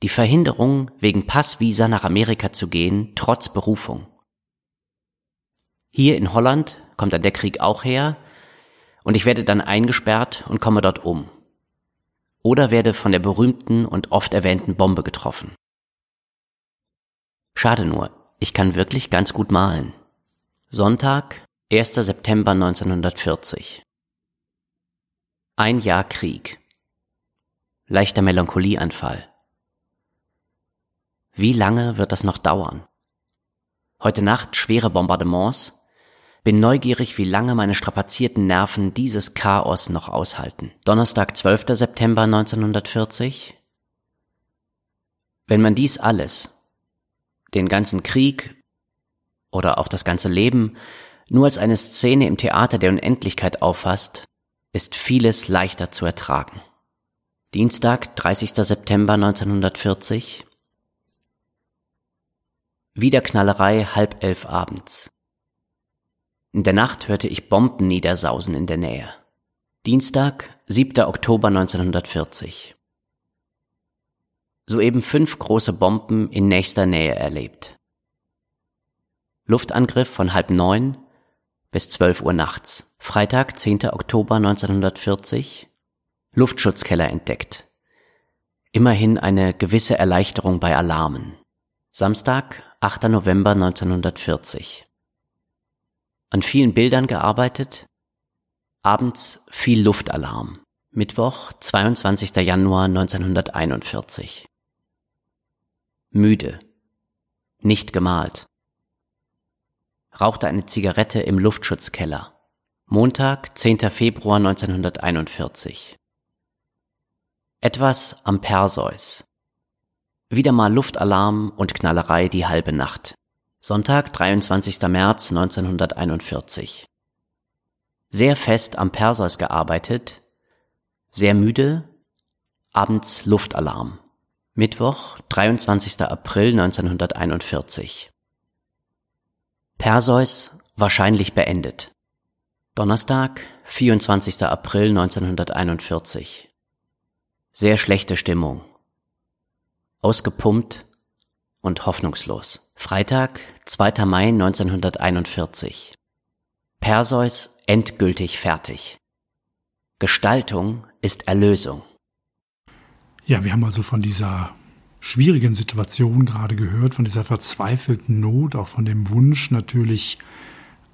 Die Verhinderung, wegen Passvisa nach Amerika zu gehen, trotz Berufung. Hier in Holland kommt dann der Krieg auch her, und ich werde dann eingesperrt und komme dort um. Oder werde von der berühmten und oft erwähnten Bombe getroffen. Schade nur, ich kann wirklich ganz gut malen. Sonntag, 1. September 1940. Ein Jahr Krieg. Leichter Melancholieanfall. Wie lange wird das noch dauern? Heute Nacht schwere Bombardements. Bin neugierig, wie lange meine strapazierten Nerven dieses Chaos noch aushalten. Donnerstag, 12. September 1940. Wenn man dies alles, den ganzen Krieg oder auch das ganze Leben nur als eine Szene im Theater der Unendlichkeit auffasst, ist vieles leichter zu ertragen. Dienstag, 30. September 1940. Wieder Knallerei halb elf abends. In der Nacht hörte ich Bomben niedersausen in der Nähe. Dienstag, 7. Oktober 1940. Soeben fünf große Bomben in nächster Nähe erlebt. Luftangriff von halb neun bis 12 Uhr nachts. Freitag, 10. Oktober 1940. Luftschutzkeller entdeckt. Immerhin eine gewisse Erleichterung bei Alarmen. Samstag, 8. November 1940. An vielen Bildern gearbeitet. Abends viel Luftalarm. Mittwoch, 22. Januar 1941. Müde. Nicht gemalt. Rauchte eine Zigarette im Luftschutzkeller. Montag, 10. Februar 1941. Etwas am Perseus. Wieder mal Luftalarm und Knallerei die halbe Nacht. Sonntag, 23. März 1941. Sehr fest am Perseus gearbeitet, sehr müde, abends Luftalarm. Mittwoch, 23. April 1941. Perseus wahrscheinlich beendet. Donnerstag, 24. April 1941. Sehr schlechte Stimmung ausgepumpt und hoffnungslos. Freitag, 2. Mai 1941. Perseus endgültig fertig. Gestaltung ist Erlösung. Ja, wir haben also von dieser schwierigen Situation gerade gehört, von dieser verzweifelten Not, auch von dem Wunsch natürlich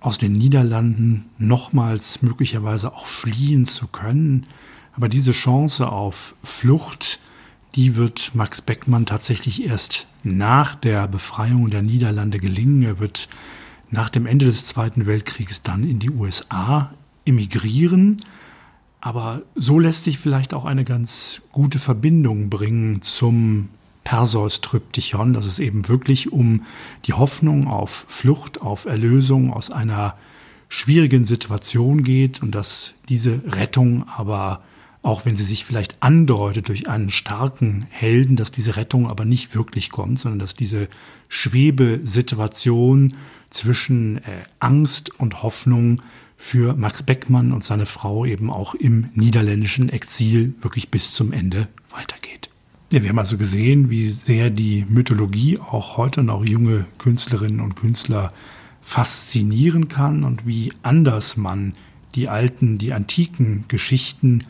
aus den Niederlanden nochmals möglicherweise auch fliehen zu können. Aber diese Chance auf Flucht, die wird Max Beckmann tatsächlich erst nach der Befreiung der Niederlande gelingen. Er wird nach dem Ende des Zweiten Weltkriegs dann in die USA emigrieren. Aber so lässt sich vielleicht auch eine ganz gute Verbindung bringen zum Perseus-Tryptychon, dass es eben wirklich um die Hoffnung auf Flucht, auf Erlösung aus einer schwierigen Situation geht und dass diese Rettung aber auch wenn sie sich vielleicht andeutet durch einen starken Helden, dass diese Rettung aber nicht wirklich kommt, sondern dass diese Schwebesituation zwischen äh, Angst und Hoffnung für Max Beckmann und seine Frau eben auch im niederländischen Exil wirklich bis zum Ende weitergeht. Ja, wir haben also gesehen, wie sehr die Mythologie auch heute noch junge Künstlerinnen und Künstler faszinieren kann und wie anders man die alten, die antiken Geschichten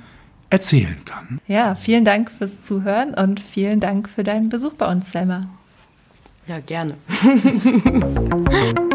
erzählen kann. Ja, vielen Dank fürs Zuhören und vielen Dank für deinen Besuch bei uns, Selma. Ja, gerne.